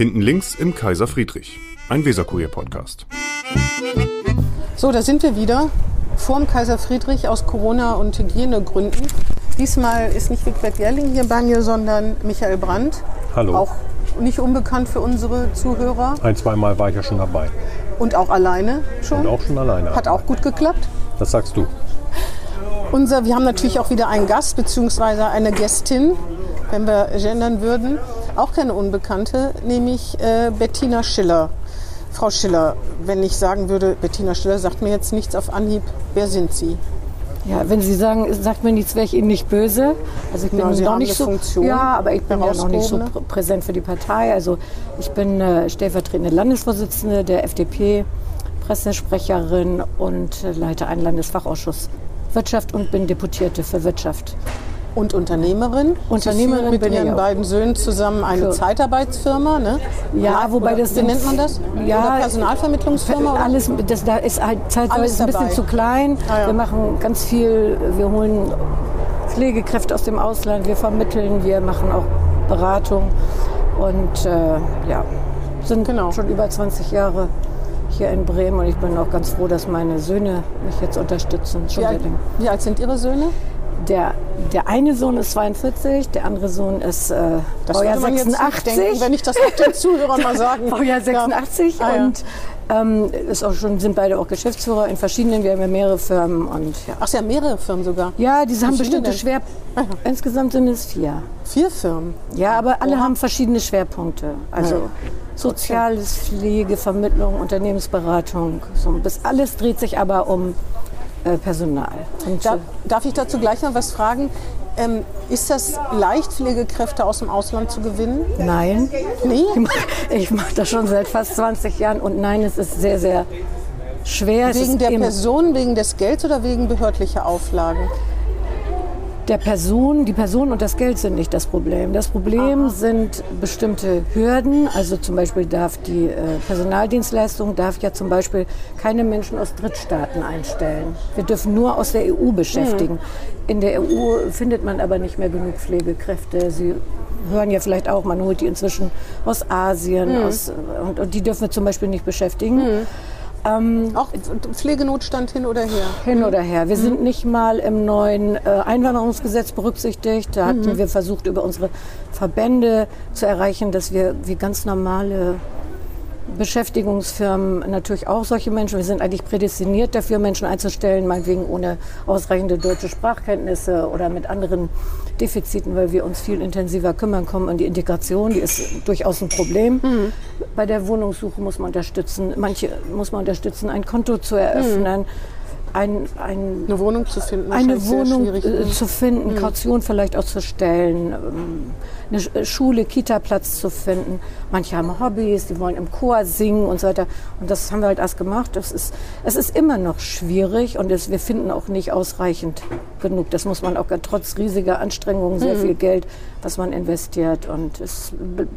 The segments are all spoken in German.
Hinten links im Kaiser Friedrich, ein Weserkurier-Podcast. So, da sind wir wieder vorm Kaiser Friedrich aus Corona- und Hygienegründen. Diesmal ist nicht Wigbert Gerling hier bei mir, sondern Michael Brandt. Hallo. Auch nicht unbekannt für unsere Zuhörer. Ein, zweimal war ich ja schon dabei. Und auch alleine schon. Und auch schon alleine. Hat auch gut geklappt. Das sagst du. Unser, wir haben natürlich auch wieder einen Gast bzw. eine Gästin, wenn wir gendern würden. Auch keine Unbekannte, nämlich äh, Bettina Schiller. Frau Schiller, wenn ich sagen würde, Bettina Schiller sagt mir jetzt nichts auf Anhieb, wer sind Sie? Ja, wenn Sie sagen, sagt mir nichts, wäre ich Ihnen nicht böse. Also ich bin Na, Sie noch nicht so, Funktion, ja, aber ich bin ja noch nicht so pr präsent für die Partei. Also ich bin äh, stellvertretende Landesvorsitzende der FDP, Pressesprecherin und äh, leite einen Landesfachausschuss Wirtschaft und bin Deputierte für Wirtschaft. Und Unternehmerin. Unternehmerin Sie mit bin Ihren beiden Söhnen zusammen eine Für- Zeitarbeitsfirma, ne? Ja, wobei Oder das Wie nennt man das? Ja, Oder Personalvermittlungsfirma? Alles, das, da ist halt zeitweise ein bisschen zu klein. Ah, ja. Wir machen ganz viel, wir holen Pflegekräfte aus dem Ausland, wir vermitteln, wir machen auch Beratung und äh, ja, sind Genau. schon über 20 Jahre hier in Bremen und ich bin auch ganz froh, dass meine Söhne mich jetzt unterstützen. Schon Wie alt, wie alt sind Ihre Söhne? Der, der eine Sohn ist 42, der andere Sohn ist äh, Baujahr jetzt nicht 86. denken, wenn ich das auch den Zuhörern mal sagen. Baujahr 86 Ja. Ah, ja. und ähm, ist auch schon, sind beide auch Geschäftsführer in verschiedenen, wir haben ja mehrere Firmen und ja. Ach, Sie haben mehrere Firmen sogar. Ja, diese haben bestimmte denn? Schwer... Insgesamt sind es vier. Vier Firmen. Ja, aber alle haben verschiedene Schwerpunkte. Also Ja. Soziales, Pflege, Vermittlung, Unternehmensberatung. So, das alles dreht sich aber um äh, Personal. Und, Da, äh, darf ich dazu gleich noch was fragen? Ähm, ist das leicht, Pflegekräfte aus dem Ausland zu gewinnen? nein, Nee? ich mache mach das schon seit fast 20 Jahren und nein, es ist sehr, sehr schwer. Wegen der Person, wegen des Gelds oder wegen behördlicher Auflagen? Der Person, die Person und das Geld sind nicht das Problem. Das Problem sind bestimmte Hürden. Also zum Beispiel darf die äh, Personaldienstleistung darf ja zum Beispiel keine Menschen aus Drittstaaten einstellen. Wir dürfen nur aus der EU beschäftigen. In der EU findet man aber nicht mehr genug Pflegekräfte. Sie hören ja vielleicht auch, man holt die inzwischen aus Asien aus, und, und die dürfen wir zum Beispiel nicht beschäftigen. Auch Pflegenotstand hin oder her? Hin oder her. Wir sind nicht mal im neuen äh, Einwanderungsgesetz berücksichtigt. Da hatten wir versucht, über unsere Verbände zu erreichen, dass wir wie ganz normale Beschäftigungsfirmen natürlich auch solche Menschen, wir sind eigentlich prädestiniert dafür, Menschen einzustellen, meinetwegen ohne ausreichende deutsche Sprachkenntnisse oder mit anderen Defiziten, weil wir uns viel intensiver kümmern kommen. Und die Integration, die ist durchaus ein Problem. Bei der Wohnungssuche muss man unterstützen, manche muss man unterstützen, ein Konto zu eröffnen. Ein, ein, Eine Wohnung zu finden? eine sehr Wohnung. Mhm. äh, zu finden, Kaution vielleicht auch zu stellen, ähm, eine äh, Schule, Kita-Platz zu finden. Manche haben Hobbys, die wollen im Chor singen und so weiter. Und das haben wir halt erst gemacht. Das ist, es ist immer noch schwierig und es, wir finden auch nicht ausreichend genug. Das muss man auch trotz riesiger Anstrengungen, sehr Mhm. viel Geld, was man investiert. Und es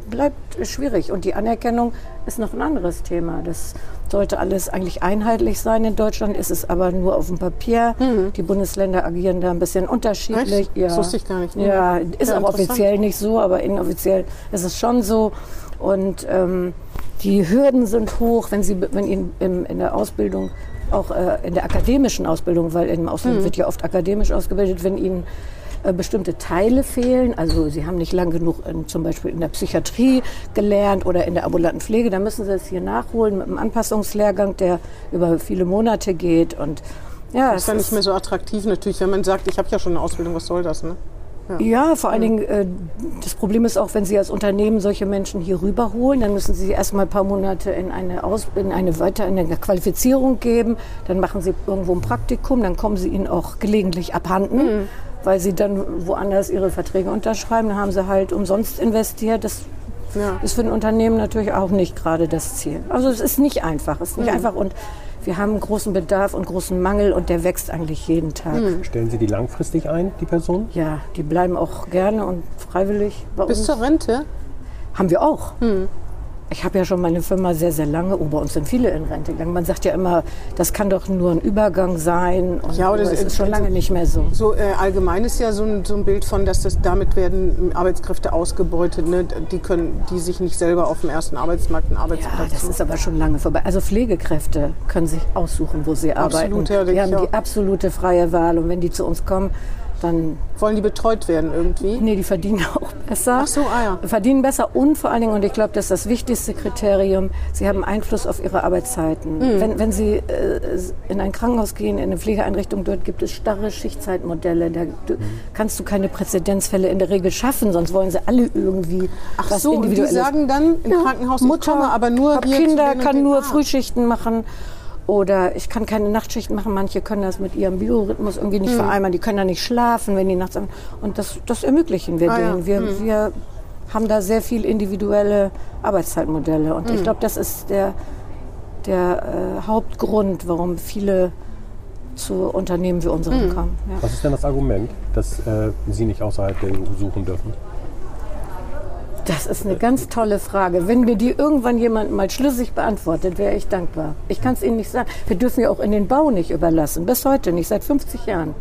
bleibt schwierig. Und die Anerkennung ist noch ein anderes Thema. Das sollte alles eigentlich einheitlich sein in Deutschland, ist es aber nur auf dem Papier. Die Bundesländer agieren da ein bisschen unterschiedlich. Mhm. Echt? Das wusste ich gar nicht. Ja, ist Ja, auch offiziell nicht so, aber inoffiziell ist es schon so. Und ähm, die Hürden sind hoch, wenn sie wenn ihnen im, in der Ausbildung auch äh, in der akademischen Ausbildung, weil im Ausland Mhm. wird ja oft akademisch ausgebildet, wenn ihnen bestimmte Teile fehlen, also sie haben nicht lang genug in, zum Beispiel in der Psychiatrie gelernt oder in der ambulanten Pflege, dann müssen sie es hier nachholen mit einem Anpassungslehrgang, der über viele Monate geht. Und ja, Das ist ja es nicht mehr so attraktiv natürlich, wenn man sagt, ich habe ja schon eine Ausbildung, was soll das? Ne? Ja, vor allen Dingen, äh, das Problem ist auch, wenn Sie als Unternehmen solche Menschen hier rüberholen, dann müssen Sie erstmal ein paar Monate in eine, Aus in eine weiter in eine Qualifizierung geben, dann machen Sie irgendwo ein Praktikum, dann kommen Sie ihnen auch gelegentlich abhanden, weil Sie dann woanders Ihre Verträge unterschreiben, dann haben Sie halt umsonst investiert. Das Ja. ist für ein Unternehmen natürlich auch nicht gerade das Ziel. Also es ist nicht einfach, es ist Mhm. nicht einfach und wir haben großen Bedarf und großen Mangel und der wächst eigentlich jeden Tag. Mhm. Stellen Sie die langfristig ein, die Person? Ja, die bleiben auch gerne und freiwillig bei Bis uns. zur Rente? Haben wir auch. Ich habe ja schon meine Firma sehr, sehr lange, oh, bei uns sind viele in Rente gegangen. Man sagt ja immer, das kann doch nur ein Übergang sein. Und Ja, oder das ist schon lange nicht mehr so. So äh, allgemein ist ja so ein, so ein Bild von, dass das damit werden Arbeitskräfte ausgebeutet, ne? die können, die sich nicht selber auf dem ersten Arbeitsmarkt einen Ja, Arbeitsplatz das ist aber schon lange vorbei. Also Pflegekräfte können sich aussuchen, wo sie Absolut, ja, arbeiten. denke Die haben die absolute freie Wahl. Und wenn die zu uns kommen, dann, Wollen die betreut werden irgendwie? nee, die verdienen auch besser. Ach so, ah ja. Verdienen besser und vor allen Dingen, und ich glaube, das ist das wichtigste Kriterium, sie haben Einfluss auf ihre Arbeitszeiten. Mhm. Wenn, wenn sie äh, in ein Krankenhaus gehen, in eine Pflegeeinrichtung, dort gibt es starre Schichtzeitmodelle. Da du, kannst du keine Präzedenzfälle in der Regel schaffen, sonst wollen sie alle irgendwie Ach was so, und die sagen dann im Krankenhaus, ich Mutter, komme aber nur hab Kinder, kann nur. Frühschichten machen. Oder ich kann keine Nachtschichten machen. Manche können das mit ihrem Biorhythmus irgendwie Hm. nicht vereinbaren. Die können da nicht schlafen, wenn die nachts. Und das, das ermöglichen wir Ah, ja. denen. Wir, wir haben da sehr viel individuelle Arbeitszeitmodelle. Und Hm. ich glaube, das ist der, der äh, Hauptgrund, warum viele zu Unternehmen wie unseren Hm. kommen. Ja. Was ist denn das Argument, dass äh, Sie nicht außerhalb der EU suchen dürfen? Das ist eine ganz tolle Frage. Wenn mir die irgendwann jemand mal schlüssig beantwortet, wäre ich dankbar. Ich kann es Ihnen nicht sagen. Wir dürfen ja auch in den Bau nicht überlassen. Bis heute nicht, seit 50 Jahren.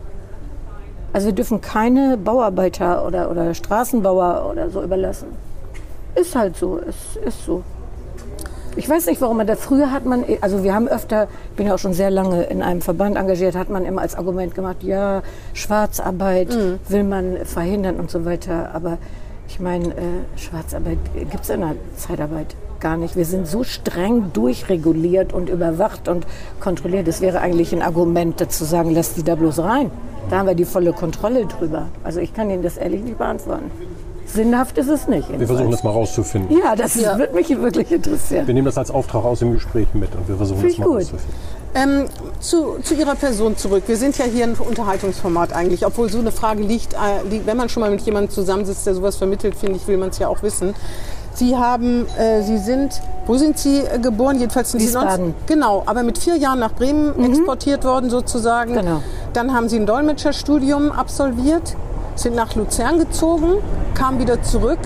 Also wir dürfen keine Bauarbeiter oder, oder Straßenbauer oder so überlassen. Ist halt so, es ist so. Ich weiß nicht, warum man da früher hat man, also wir haben öfter, ich bin ja auch schon sehr lange in einem Verband engagiert, hat man immer als Argument gemacht, ja, Schwarzarbeit will man verhindern und so weiter. Aber ich meine, äh, Schwarzarbeit gibt es in der Zeitarbeit gar nicht. Wir sind so streng durchreguliert und überwacht und kontrolliert. Es wäre eigentlich ein Argument dazu sagen, lass die da bloß rein. Da haben wir die volle Kontrolle drüber. Also ich kann Ihnen das ehrlich nicht beantworten. Sinnhaft ist es nicht. Wir versuchen das mal rauszufinden. Ja, das würde mich wirklich interessieren. Wir nehmen das als Auftrag aus dem Gespräch mit und wir versuchen Finde das mal gut. rauszufinden. Ähm, zu, zu Ihrer Person zurück. Wir sind ja hier ein Unterhaltungsformat eigentlich, obwohl so eine Frage liegt, äh, wenn man schon mal mit jemandem zusammensitzt, der sowas vermittelt, finde ich, will man es ja auch wissen. Sie haben, äh, Sie sind, wo sind Sie äh, geboren? Jedenfalls sind Sie Wiesbaden. 19 Genau, aber mit vier Jahren nach Bremen exportiert worden sozusagen. Genau. Dann haben Sie ein Dolmetscherstudium absolviert, sind nach Luzern gezogen, kamen wieder zurück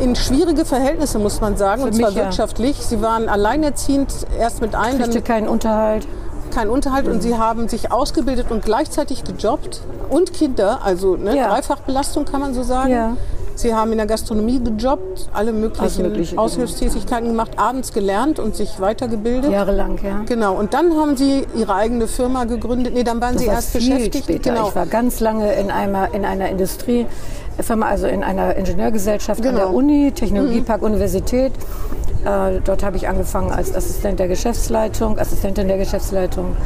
in schwierige Verhältnisse, muss man sagen, Für und zwar mich, ja. wirtschaftlich. Sie waren alleinerziehend, erst mit einem, dann Kriegte keinen Unterhalt. Keinen Unterhalt und sie haben sich ausgebildet und gleichzeitig gejobbt und Kinder, also ne, Ja. Dreifachbelastung kann man so sagen. Ja. Sie haben in der Gastronomie gejobbt, alle möglichen Mögliche, genau. Aushilfstätigkeiten gemacht, abends gelernt und sich weitergebildet. Jahrelang, ja. Genau, und dann haben Sie Ihre eigene Firma gegründet. Nee, dann waren Das Sie war erst viel beschäftigt. später. Genau. Ich war ganz lange in einer, in einer Industriefirma, also in einer Ingenieurgesellschaft an Genau. der Uni, Technologiepark Universität. Äh, dort habe ich angefangen als Assistent der Geschäftsleitung, Assistentin der Geschäftsleitung.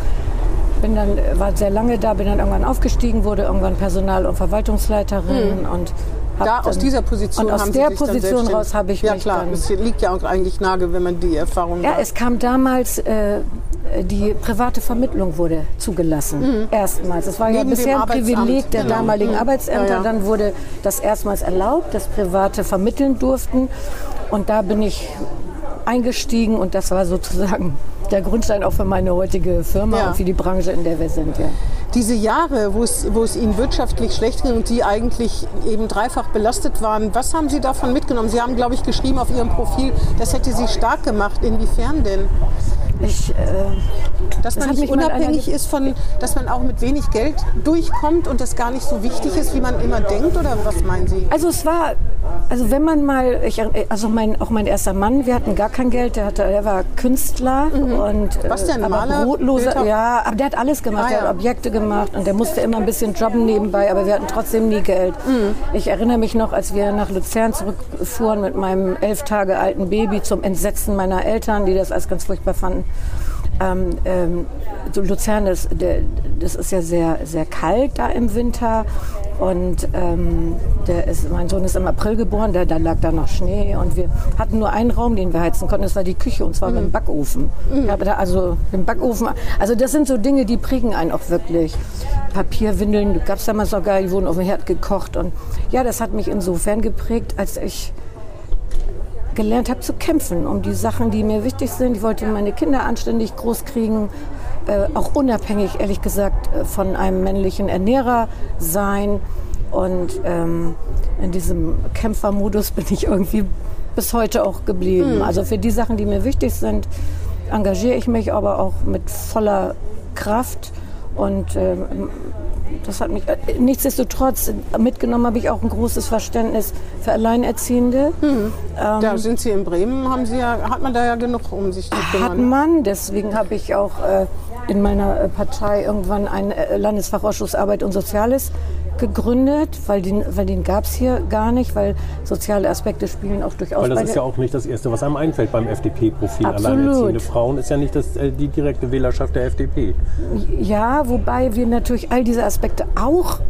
Bin dann, war sehr lange da, bin dann irgendwann aufgestiegen, wurde irgendwann Personal- und Verwaltungsleiterin und hab da aus dieser Position und aus der Position raus habe ich Ja mich klar, dann es liegt ja auch eigentlich nahe, wenn man die Erfahrung Ja, hat. es kam damals, äh, die private Vermittlung wurde zugelassen. Erstmals. Es war ja Mhm. Neben dem bisher ein Privileg der genau. damaligen Mhm. Arbeitsämter. Ja, ja. Dann wurde das erstmals erlaubt, dass Private vermitteln durften. Und da bin ich eingestiegen und das war sozusagen der Grundstein auch für meine heutige Firma Ja. und für die Branche, in der wir sind. Ja. Diese Jahre, wo es, wo es Ihnen wirtschaftlich schlecht ging und Sie eigentlich eben dreifach belastet waren, was haben Sie davon mitgenommen? Sie haben, glaube ich, geschrieben auf Ihrem Profil, das hätte Sie stark gemacht. Inwiefern denn? Ich, äh, Dass Das man nicht mich unabhängig ist von, dass man auch mit wenig Geld durchkommt und das gar nicht so wichtig ist, wie man immer denkt? Oder was meinen Sie? Also es war, also wenn man mal, ich, also mein, auch mein erster Mann, wir hatten gar kein Geld, der, hatte, der war Künstler und Mhm. Was denn, äh, aber Maler, brotloser, Bildhauer? ja, aber der hat alles gemacht, Ah, der ja. hat Objekte gemacht und der musste immer ein bisschen jobben nebenbei, aber wir hatten trotzdem nie Geld. Mhm. Ich erinnere mich noch, als wir nach Luzern zurückfuhren mit meinem elf Tage alten Baby zum Entsetzen meiner Eltern, die das als ganz furchtbar fanden. Ähm, ähm, so Luzern, das, das ist ja sehr, sehr kalt da im Winter. Und ähm, der ist, mein Sohn ist im April geboren, da, da lag da noch Schnee. Und wir hatten nur einen Raum, den wir heizen konnten. Das war die Küche, und zwar mit dem Backofen. Ich habe da also den Backofen. Also das sind so Dinge, die prägen einen auch wirklich. Papierwindeln gab es damals noch gar die wurden auf dem Herd gekocht. Und ja, das hat mich insofern geprägt, als ich gelernt habe zu kämpfen um die Sachen, die mir wichtig sind. Ich wollte meine Kinder anständig großkriegen, äh, auch unabhängig, ehrlich gesagt, äh, von einem männlichen Ernährer sein. Und ähm, in diesem Kämpfermodus bin ich irgendwie bis heute auch geblieben. Hm. Also für die Sachen, die mir wichtig sind, engagiere ich mich aber auch mit voller Kraft. Und ähm, das hat mich äh, nichtsdestotrotz mitgenommen habe ich auch ein großes Verständnis für Alleinerziehende. Hm. da sind Sie in Bremen, haben Sie ja, hat man da ja genug, um sich zu kümmern. Hat man, deswegen habe ich auch äh, in meiner äh, Partei irgendwann einen äh, Landesfachausschuss Arbeit und Soziales gegründet, weil den, weil den gab es hier gar nicht, weil soziale Aspekte spielen auch durchaus Weil das ist ja auch nicht das Erste, was einem einfällt beim FDP-Profil. Alleinerziehende Frauen ist ja nicht das, äh, die direkte Wählerschaft der FDP. Ja, wobei wir natürlich all diese Aspekte auch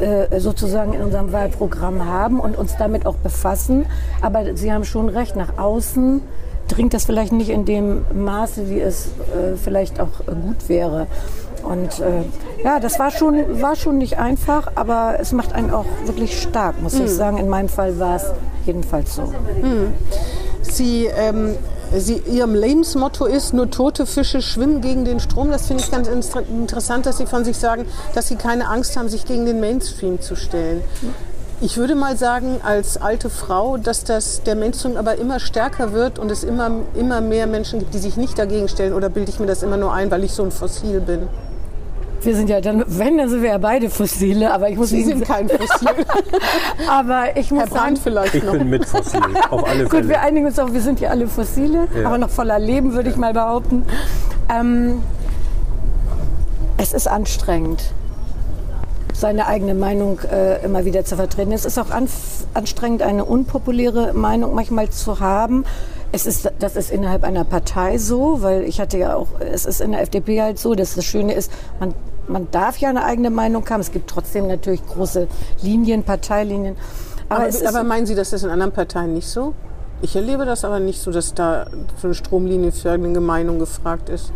äh, sozusagen in unserem Wahlprogramm haben und uns damit auch befassen. Aber Sie haben schon recht, nach außen dringt das vielleicht nicht in dem Maße, wie es äh, vielleicht auch gut wäre. Und äh, ja, das war schon, war schon nicht einfach, aber es macht einen auch wirklich stark, muss ich sagen. In meinem Fall war es jedenfalls so. Sie, ähm, Sie, Ihrem Lebensmotto ist, nur tote Fische schwimmen gegen den Strom. Das finde ich ganz inter- interessant, dass Sie von sich sagen, dass Sie keine Angst haben, sich gegen den Mainstream zu stellen. Ich würde mal sagen, als alte Frau, dass das, der Mainstream aber immer stärker wird und es immer, immer mehr Menschen gibt, die sich nicht dagegen stellen. Oder bilde ich mir das immer nur ein, weil ich so ein Fossil bin? Wir sind ja dann, wenn, dann sind wir ja beide Fossile, aber ich muss Sie sind kein Fossil. aber ich muss Herr sagen, Brandt vielleicht Ich noch. bin mit Fossil, auf alle Gut, wir Fälle. einigen uns auch, wir sind ja alle Fossile, Ja. aber noch voller Leben, würde ich mal behaupten. Ähm, es ist anstrengend, seine eigene Meinung äh, immer wieder zu vertreten. Es ist auch anstrengend, eine unpopuläre Meinung manchmal zu haben. Es ist, das ist innerhalb einer Partei so, weil ich hatte ja auch, es ist in der FDP halt so, dass das Schöne ist, man, man darf ja eine eigene Meinung haben. Es gibt trotzdem natürlich große Linien, Parteilinien. Aber, Aber, aber meinen Sie, das ist in anderen Parteien nicht so? Ich erlebe das aber nicht so, dass da so eine Stromlinie für eine Meinung gefragt ist.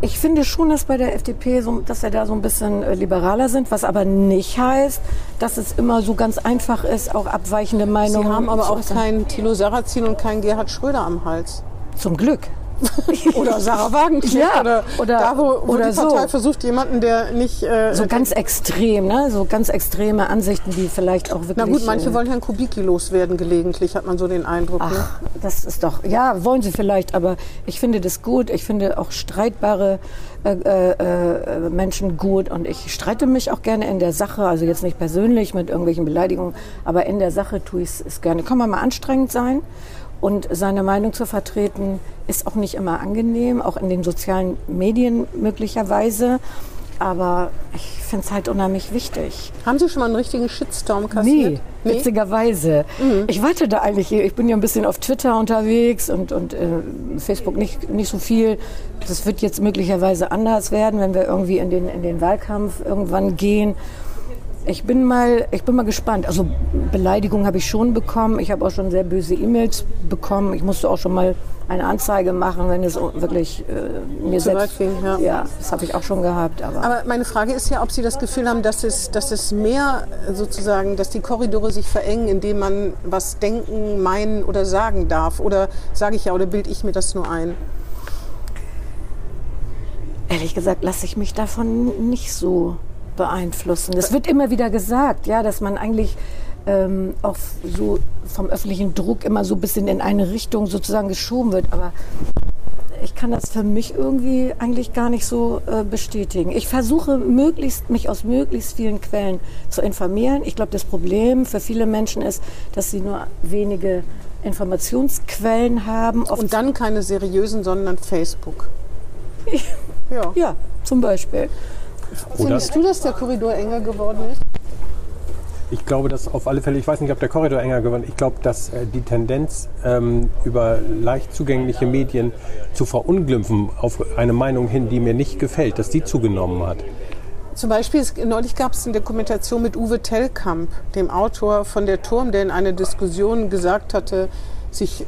Ich finde schon, dass bei der FDP, so, dass wir da so ein bisschen äh, liberaler sind, was aber nicht heißt, dass es immer so ganz einfach ist, auch abweichende Sie Meinungen haben aber auch keinen Thilo Sarrazin und keinen Gerhard Schröder am Hals. Zum Glück. Oder Sarah Wagenknecht. Ja, oder, oder- da, wo, wo oder die Partei so. versucht, jemanden, der nicht... Äh, So ganz extrem, ne? So ganz extreme Ansichten, die vielleicht auch wirklich. na gut, manche äh, wollen Herrn Kubicki loswerden gelegentlich, hat man so den Eindruck. Ne? Ach, das ist doch, ja, wollen sie vielleicht, aber ich finde das gut. Ich finde auch streitbare äh, äh, äh, Menschen gut und ich streite mich auch gerne in der Sache, also jetzt nicht persönlich mit irgendwelchen Beleidigungen, aber in der Sache tue ich es gerne. Kann man mal anstrengend sein und seine Meinung zu vertreten ist auch nicht immer angenehm, auch in den sozialen Medien möglicherweise. Aber ich finde es halt unheimlich wichtig. Haben Sie schon mal einen richtigen Shitstorm kassiert? Nee, witzigerweise. Mhm. Ich warte da eigentlich, ich bin ja ein bisschen auf Twitter unterwegs und, und äh, Facebook nicht, nicht so viel. Das wird jetzt möglicherweise anders werden, wenn wir irgendwie in den, in den Wahlkampf irgendwann gehen. Ich bin mal, ich bin mal gespannt. Also Beleidigungen habe ich schon bekommen. Ich habe auch schon sehr böse E-Mails bekommen. Ich musste auch schon mal eine Anzeige machen, wenn es wirklich äh, mir Zu selbst. weit ging, ja. ja, das habe ich auch schon gehabt. Aber, Aber meine Frage ist ja, ob Sie das Gefühl haben, dass es, dass es mehr sozusagen, dass die Korridore sich verengen, indem man was denken, meinen oder sagen darf. Oder sage ich ja, oder bilde ich mir das nur ein? Ehrlich gesagt lasse ich mich davon nicht so beeinflussen. Es wird immer wieder gesagt, ja, dass man eigentlich ähm, auch so vom öffentlichen Druck immer so ein bisschen in eine Richtung sozusagen geschoben wird. Aber ich kann das für mich irgendwie eigentlich gar nicht so äh, bestätigen. Ich versuche möglichst, mich aus möglichst vielen Quellen zu informieren. Ich glaube, das Problem für viele Menschen ist, dass sie nur wenige Informationsquellen haben. Oft Und dann keine seriösen, sondern Facebook. Ja. ja, zum Beispiel. Oder Findest du, dass der Korridor enger geworden ist? ich glaube, dass auf alle Fälle, ich weiß nicht, ob der Korridor enger geworden ist, ich glaube, dass äh, die Tendenz, ähm, über leicht zugängliche Medien zu verunglimpfen auf eine Meinung hin, die mir nicht gefällt, dass die zugenommen hat. Zum Beispiel, neulich gab es eine Dokumentation mit Uwe Tellkamp, dem Autor von Der Turm, der in einer Diskussion gesagt hatte, sich äh,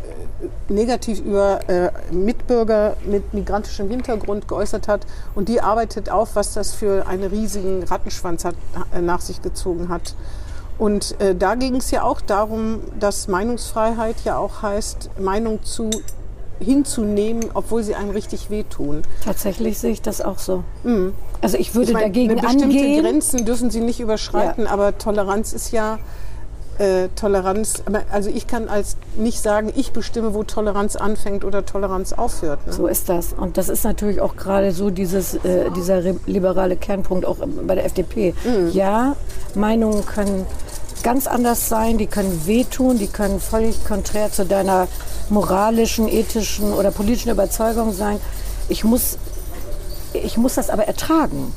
negativ über äh, Mitbürger mit migrantischem Hintergrund geäußert hat. Und die arbeitet auf, was das für einen riesigen Rattenschwanz hat, äh, nach sich gezogen hat. Und äh, da ging es ja auch darum, dass Meinungsfreiheit ja auch heißt, Meinung zu hinzunehmen, obwohl sie einem richtig wehtun. Tatsächlich sehe ich das auch so. Also ich würde Ich meine, dagegen bestimmte angehen. Grenzen dürfen sie nicht überschreiten, Ja. aber Toleranz ist ja äh, Toleranz. Also ich kann als nicht sagen, ich bestimme, wo Toleranz anfängt oder Toleranz aufhört. Ne? So ist das. Und das ist natürlich auch gerade so dieses, äh, dieser liberale Kernpunkt auch bei der FDP. Ja, Meinungen können ganz anders sein, die können wehtun, die können völlig konträr zu deiner moralischen, ethischen oder politischen Überzeugung sein. Ich muss, ich muss das aber ertragen.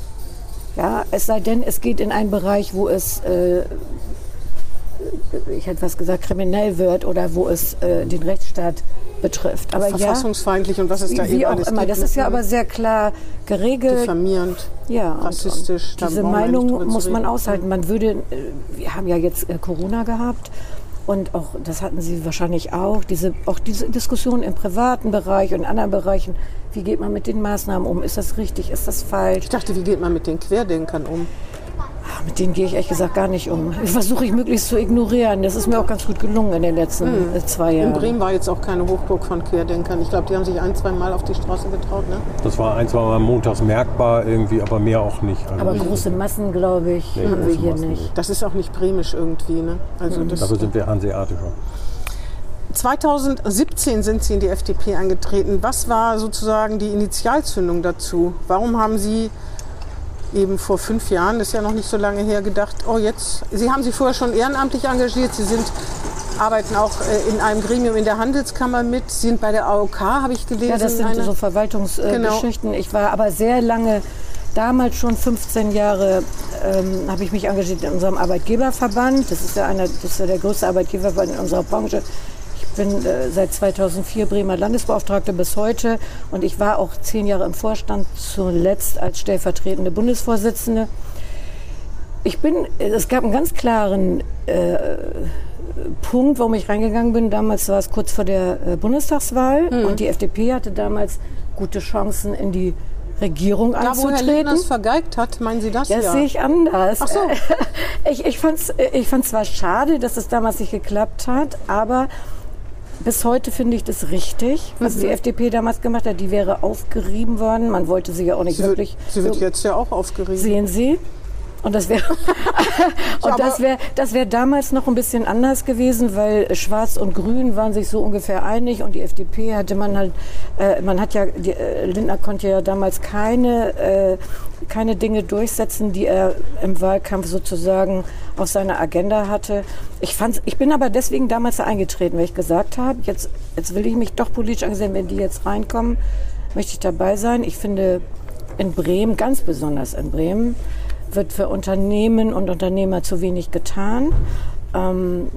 Ja, es sei denn, es geht in einen Bereich, wo es äh, ich hätte was gesagt, kriminell wird oder wo es äh, den Rechtsstaat betrifft. Aber ja, Verfassungsfeindlich und was es da wie eben auch alles immer. Das ist ja aber sehr klar geregelt. diffamierend. Ja, rassistisch, Und diese ja Meinung muss man aushalten. Man würde, äh, wir haben ja jetzt äh, Corona gehabt und auch, das hatten Sie wahrscheinlich auch, diese, auch diese Diskussion im privaten Bereich und in anderen Bereichen. Wie geht man mit den Maßnahmen um? Ist das richtig? Ist das falsch? Ich dachte, wie geht man mit den Querdenkern um? Mit denen gehe ich ehrlich gesagt gar nicht um. Ich versuche ich möglichst zu ignorieren. Das ist mir auch ganz gut gelungen in den letzten äh, zwei In Jahren. Bremen war jetzt auch keine Hochburg von Querdenkern. Ich glaube, die haben sich ein, zwei Mal auf die Straße getraut. Ne? Das war ein, zwei Mal montags merkbar irgendwie, aber mehr auch nicht. Also Aber große Massen, glaube ich, Nee, haben wir hier Massen nicht. Das ist auch nicht bremisch irgendwie. Ne? Also das, Dafür sind wir hanseatischer. 2017 sind Sie in die FDP eingetreten. Was war sozusagen die Initialzündung dazu? Warum haben Sie eben vor fünf Jahren, das ist ja noch nicht so lange her, gedacht, oh jetzt, Sie haben sich vorher schon ehrenamtlich engagiert, Sie sind, arbeiten auch äh, in einem Gremium in der Handelskammer mit, Sie sind bei der AOK, habe ich gelesen. Ja, das sind so Verwaltungsgeschichten. Genau. Ich war aber sehr lange, damals schon 15 Jahre, ähm, habe ich mich engagiert in unserem Arbeitgeberverband. Das ist ja, einer, das ist ja der größte Arbeitgeberverband in unserer Branche. Ich bin äh, seit 2004 Bremer Landesbeauftragte bis heute und ich war auch zehn Jahre im Vorstand, zuletzt als stellvertretende Bundesvorsitzende. Ich bin, es gab einen ganz klaren äh, Punkt, warum ich reingegangen bin. Damals war es kurz vor der äh, Bundestagswahl Hm. und die FDP hatte damals gute Chancen in die Regierung Da, wo Herr einzutreten. Lindner es vergeigt hat, meinen Sie das? Das ja. sehe ich anders. Ach so. Ich, ich fand es ich fand's zwar schade, dass es damals nicht geklappt hat, aber bis heute finde ich das richtig, was Mhm. die FDP damals gemacht hat. Die wäre aufgerieben worden. Man wollte sie ja auch nicht Sie wird, wirklich. sie wird so- jetzt ja auch aufgeregt. Sehen Sie? Und das wäre und das wäre das wäre damals noch ein bisschen anders gewesen, weil Schwarz und Grün waren sich so ungefähr einig und die FDP hatte man halt äh, man hat ja die, äh, Lindner konnte ja damals keine äh, keine Dinge durchsetzen, die er im Wahlkampf sozusagen auf seiner Agenda hatte. Ich fand ich bin aber deswegen damals da eingetreten, weil ich gesagt habe, jetzt jetzt will ich mich doch politisch engagieren, wenn die jetzt reinkommen, möchte ich dabei sein. Ich finde in Bremen, ganz besonders in Bremen, wird für Unternehmen und Unternehmer zu wenig getan. Ähm,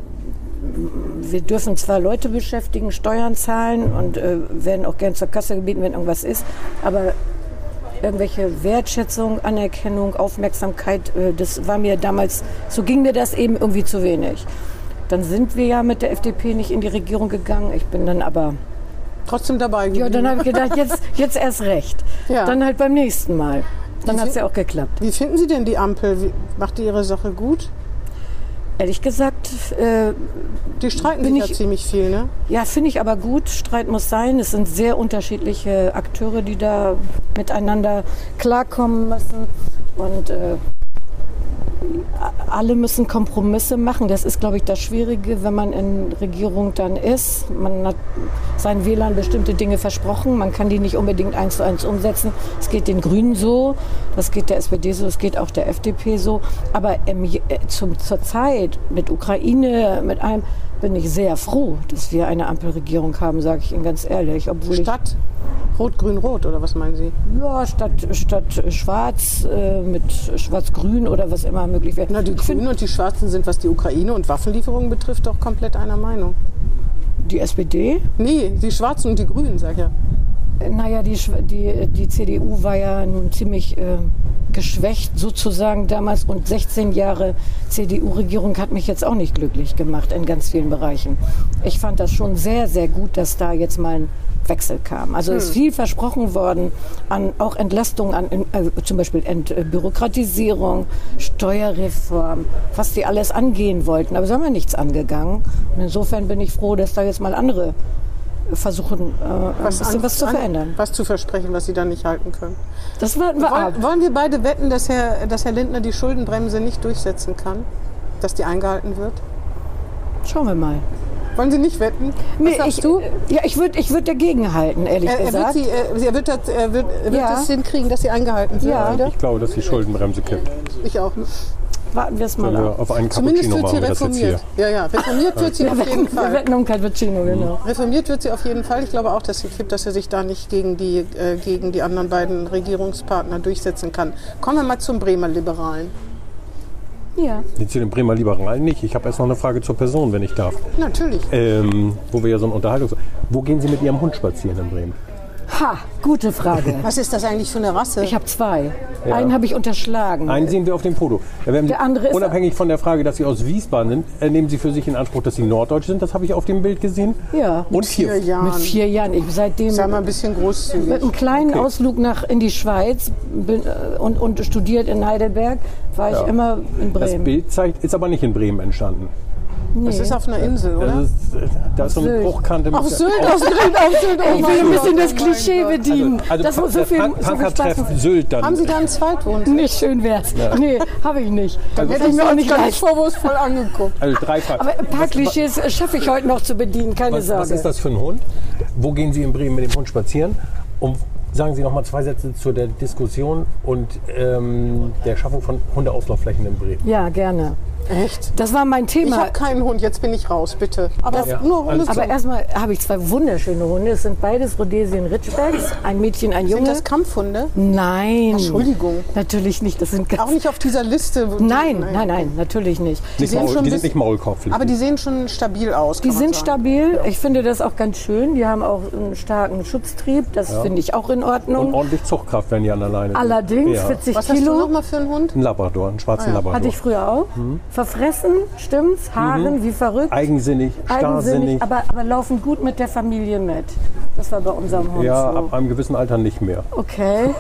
wir dürfen zwar Leute beschäftigen, Steuern zahlen und äh, werden auch gern zur Kasse gebeten, wenn irgendwas ist, aber irgendwelche Wertschätzung, Anerkennung, Aufmerksamkeit, äh, das war mir damals, so ging mir das eben irgendwie zu wenig. Dann sind wir ja mit der FDP nicht in die Regierung gegangen. Ich bin dann aber Trotzdem dabei ja, geblieben. dann habe ich gedacht, jetzt, jetzt erst recht. Ja. Dann halt beim nächsten Mal. Dann hat es ja auch geklappt. Wie finden Sie denn die Ampel? Wie, macht die ihre Sache gut? Ehrlich gesagt, äh, Die streiten Bin sich ja ich- ziemlich viel, ne? ja, finde ich aber gut. Streit muss sein. Es sind sehr unterschiedliche Akteure, die da miteinander klarkommen müssen. Und äh, alle müssen Kompromisse machen. Das ist, glaube ich, das Schwierige, wenn man in Regierung dann ist. Man hat seinen Wählern bestimmte Dinge versprochen. Man kann die nicht unbedingt eins zu eins umsetzen. Es geht den Grünen so, das geht der SPD so, es geht auch der FDP so. Aber im, äh, zum, zur Zeit mit Ukraine, mit allem, bin ich sehr froh, dass wir eine Ampelregierung haben, sage ich Ihnen ganz ehrlich. Obwohl Stadt Rot-Grün-Rot, oder was meinen Sie? ja, statt, statt Schwarz äh, mit Schwarz-Grün oder was immer möglich wäre. Na, die Grünen und die Schwarzen sind, was die Ukraine und Waffenlieferungen betrifft, doch komplett einer Meinung. die SPD, Nee, die Schwarzen und die Grünen, sag ich ja. äh, naja, die, die, die CDU war ja nun ziemlich äh, geschwächt sozusagen damals und 16 Jahre CDU-Regierung hat mich jetzt auch nicht glücklich gemacht in ganz vielen Bereichen. Ich fand das schon sehr, sehr gut, dass da jetzt mal ein Wechsel kam. Also Hm. ist viel versprochen worden an auch Entlastung, an äh, zum Beispiel Entbürokratisierung, Steuerreform, was die alles angehen wollten. Aber sie haben ja nichts angegangen. Und insofern bin ich froh, dass da jetzt mal andere versuchen, äh, ein bisschen was zu an- verändern. Was zu versprechen, was Sie dann nicht halten können. Das warten wir ab. Wollen, wir beide wetten, dass Herr, dass Herr Lindner die Schuldenbremse nicht durchsetzen kann? Dass die eingehalten wird? Schauen wir mal. Wollen Sie nicht wetten? Was Nee, sagst ich, du? Ja, ich würde ich würd dagegen halten, ehrlich Er, er, wird gesagt. sie, er, wird, das, er wird, er wird Ja. es hinkriegen, dass sie eingehalten wird Ja. wieder? Ich glaube, dass die Schuldenbremse kippt. Ich auch. Warten wir es mal wir ab. auf einen Zumindest Cappuccino wird sie machen wir das jetzt hier. reformiert. Ja, ja, reformiert wird sie auf jeden Wir Fall. wetten um Cappuccino, genau. Reformiert wird sie auf jeden Fall. Ich glaube auch, dass sie kippt, dass er sich da nicht gegen die, äh, gegen die anderen beiden Regierungspartner durchsetzen kann. Kommen wir mal zum Bremer Liberalen. Ja. Zu den Bremer Liberalen nicht. Ich habe erst noch eine Frage zur Person, wenn ich darf. Natürlich. Ähm, wo wir ja so ein Unterhaltungs... Wo gehen Sie mit Ihrem Hund spazieren in Bremen? Ha, gute Frage. Was ist das eigentlich für eine Rasse? Ich habe zwei. Einen habe ich unterschlagen. Einen sehen wir auf dem Foto. Der andere ist- unabhängig von der Frage, dass Sie aus Wiesbaden sind, äh, nehmen Sie für sich in Anspruch, dass Sie Norddeutsch sind. Das habe ich auf dem Bild gesehen. Ja. Und vier hier. Jahren. Mit vier Jahren. Ich seitdem Sei mal ein bisschen großzügig. mit einem kleinen Okay. Ausflug nach in die Schweiz bin, äh, und, und studiert in Heidelberg, war ich immer in Das Bremen. Bild zeigt, ist aber nicht in Bremen entstanden. Das ist auf einer Insel, oder? Das ist, da ist so eine Sylt. Bruchkante. mit Auf Sylt, auf Sylt, auf Sylt. Oh ich will ein bisschen das oh Klischee bedienen. Also das muss so viel, Punk- so viel Spaß. Sylt dann. Haben Sie da einen Zweitwohnsitz? Nee, schön wär's. Nee, habe ich nicht. Dann Hätte hätte ich mir auch nicht ganz vorwurfsvoll angeguckt. Also drei Fragen. Aber ein paar Klischees schaffe ich heute noch zu bedienen, keine Was, Sorge. was ist das für ein Hund? Wo gehen Sie in Bremen mit dem Hund spazieren? Und sagen Sie noch mal zwei Sätze zu der Diskussion und ähm, der Schaffung von Hundeauslaufflächen in Bremen. Ja, gerne. Echt? Das war mein Ich Thema. habe keinen Hund, jetzt bin ich raus, bitte. Aber nur Hunde Aber erstmal habe ich zwei wunderschöne Hunde. Es sind beides Rhodesien Ridgebacks, ein Mädchen, ein Sind Junge. das Kampfhunde? Nein. Entschuldigung. Natürlich nicht. Das sind ganz Auch nicht auf dieser Liste. wo- Nein, nein, nein, natürlich nicht. Nicht sehen Maul, schon die sind nicht Maulkopflich. Aber die sehen schon stabil aus. Die sind sagen. stabil. Ich finde das auch ganz schön. Die haben auch einen starken Schutztrieb. Das finde ich auch in und Ordnung. ordentlich Zuchtkraft, wenn die an der Leine sind. Allerdings Ja. 40 Was hast du Kilo. noch mal für einen Hund? Ein Labrador, einen schwarzen Ah ja. Labrador. Hatte ich früher auch. Verfressen, stimmt's? Haaren, wie verrückt. Eigensinnig, Eigensinnig, starrsinnig. aber, aber laufen gut mit der Familie mit. Das war bei unserem Hund ja, so. ab einem gewissen Alter nicht mehr. Okay.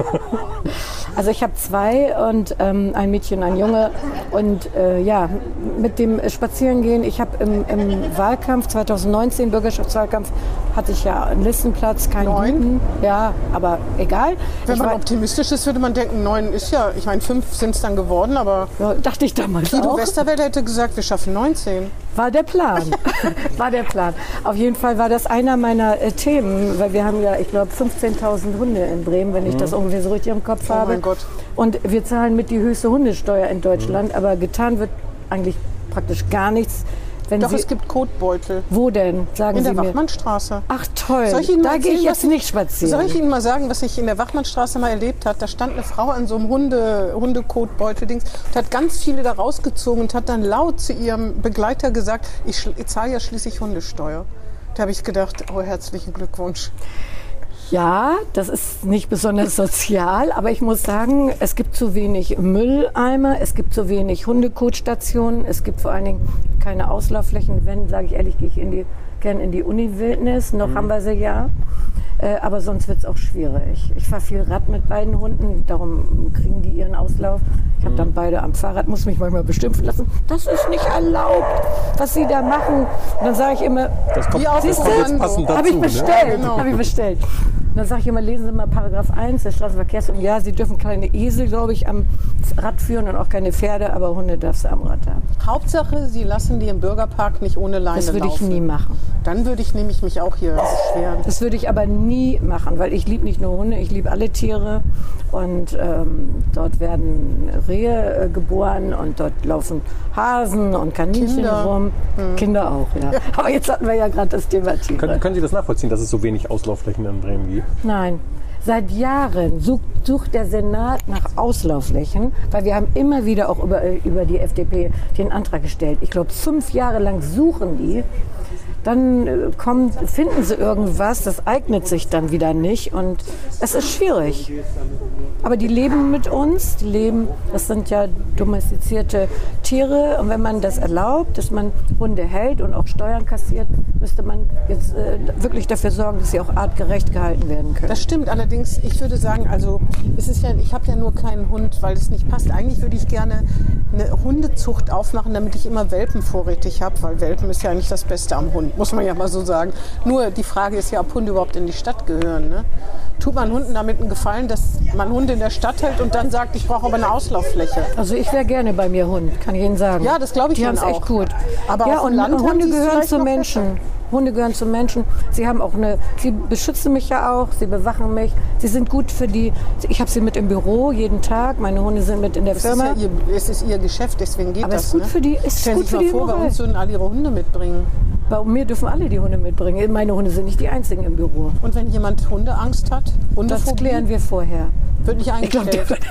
Also ich habe zwei und ähm, ein Mädchen, ein Junge. Und äh, ja, mit dem Spazierengehen, ich habe im, im Wahlkampf 2019, Bürgerschaftswahlkampf, hatte ich ja einen Listenplatz, keinen Neun? guten. Ja, aber egal. Wenn Ich man war, optimistisch ist, würde man denken, neun ist ja, ich meine, fünf sind es dann geworden, aber ja, dachte ich damals Guido auch. Westerwelle hätte gesagt, wir schaffen 19. War der Plan. war der Plan. Auf jeden Fall war das einer meiner äh, Themen, weil wir haben ja, ich glaube, 15.000 Hunde in Bremen, wenn ich das ungefähr so richtig im Kopf Oh habe. mein Gott. Und wir zahlen mit die höchste Hundesteuer in Deutschland, aber getan wird eigentlich praktisch gar nichts. Wenn Doch, Sie, es gibt Kotbeutel. wo denn? Sagen In Sie der mir. Wachmannstraße. Ach toll, ich da gehe ich jetzt was nicht spazieren. Soll ich Ihnen mal sagen, was ich in der Wachmannstraße mal erlebt habe? Da stand eine Frau an so einem Hunde, Hundekotbeutel-Dings und hat ganz viele da rausgezogen und hat dann laut zu ihrem Begleiter gesagt, ich, ich zahle ja schließlich Hundesteuer. Da habe ich gedacht, oh, herzlichen Glückwunsch. Ja, das ist nicht besonders sozial, aber ich muss sagen, es gibt zu wenig Mülleimer, es gibt zu wenig Hundekotstationen, es gibt vor allen Dingen keine Auslaufflächen. Wenn, sage ich ehrlich, gehe ich in die, gern in die Uni-Wildnis, noch haben wir sie ja. Äh, aber sonst wird es auch schwierig. Ich fahre viel Rad mit beiden Hunden, darum kriegen die ihren Auslauf. Ich habe dann beide am Fahrrad, muss mich manchmal bestimmen lassen. Das ist nicht erlaubt, was sie da machen. Und dann sage ich immer, Das kommt, das dem kommt passend dazu. habe ich ne? bestellt, genau. habe ich bestellt. Und dann sage ich immer, lesen Sie mal Paragraph 1 der Straßenverkehrsordnung. Ja, Sie dürfen keine Esel, glaube ich, am Rad führen und auch keine Pferde, aber Hunde darfst du am Rad haben. Hauptsache, Sie lassen die im Bürgerpark nicht ohne Leine Das würde ich laufen. nie machen. Dann würde ich nämlich mich auch hier beschweren. Das würde ich aber nie machen, weil ich liebe nicht nur Hunde, ich liebe alle Tiere. Und ähm, dort werden Rehe äh, geboren und dort laufen Hasen und Kaninchen Kinder. rum. Kinder auch, ja. Aber jetzt hatten wir ja gerade das Thema Tiere. Können, können Sie das nachvollziehen, dass es so wenig Auslaufflächen in Bremen gibt? Nein. Seit Jahren sucht, sucht der Senat nach Auslaufflächen, weil wir haben immer wieder auch über, äh, über die FDP den Antrag gestellt. Ich glaube, fünf Jahre lang suchen die. Dann äh, kommen, finden sie irgendwas, das eignet sich dann wieder nicht und es ist schwierig. Aber die leben mit uns, die leben, das sind ja domestizierte Tiere und wenn man das erlaubt, dass man Hunde hält und auch Steuern kassiert, müsste man jetzt äh, wirklich dafür sorgen, dass sie auch artgerecht gehalten werden können. Das stimmt, allerdings, ich würde sagen, also es ist ja, ich habe ja nur keinen Hund, weil es nicht passt. Eigentlich würde ich gerne eine Hundezucht aufmachen, damit ich immer Welpen vorrätig habe, weil Welpen ist ja nicht das Beste am Hund, muss man ja mal so sagen. Nur die Frage ist ja, ob Hunde überhaupt in die Stadt gehören. Ne? Tut man Hunden damit einen Gefallen, dass man Hunde in der Stadt hält und dann sagt, ich brauche aber eine Auslauffläche? Also ich wäre gerne bei mir Hund, kann ich Ihnen sagen. Ja, das glaube ich Die haben es echt auch. gut. Aber ja, und Land Hunde gehören zu Menschen. Hunde gehören zu Menschen. Sie haben auch eine, sie beschützen mich ja auch, sie bewachen mich. Sie sind gut für die, ich habe sie mit im Büro jeden Tag, meine Hunde sind mit in der Es ist, Firma. ja ihr, es ist ihr Geschäft, deswegen geht Aber es das. ist gut ne? für die- ist Stellen gut Sie für mal vor, bei uns würden alle ihre Hunde mitbringen. Bei mir dürfen alle die Hunde mitbringen. Meine Hunde sind nicht die einzigen im Büro. Und wenn jemand Hundeangst hat, Das Hundephobie, klären wir vorher. wird nicht Ich glaube, eingestellt.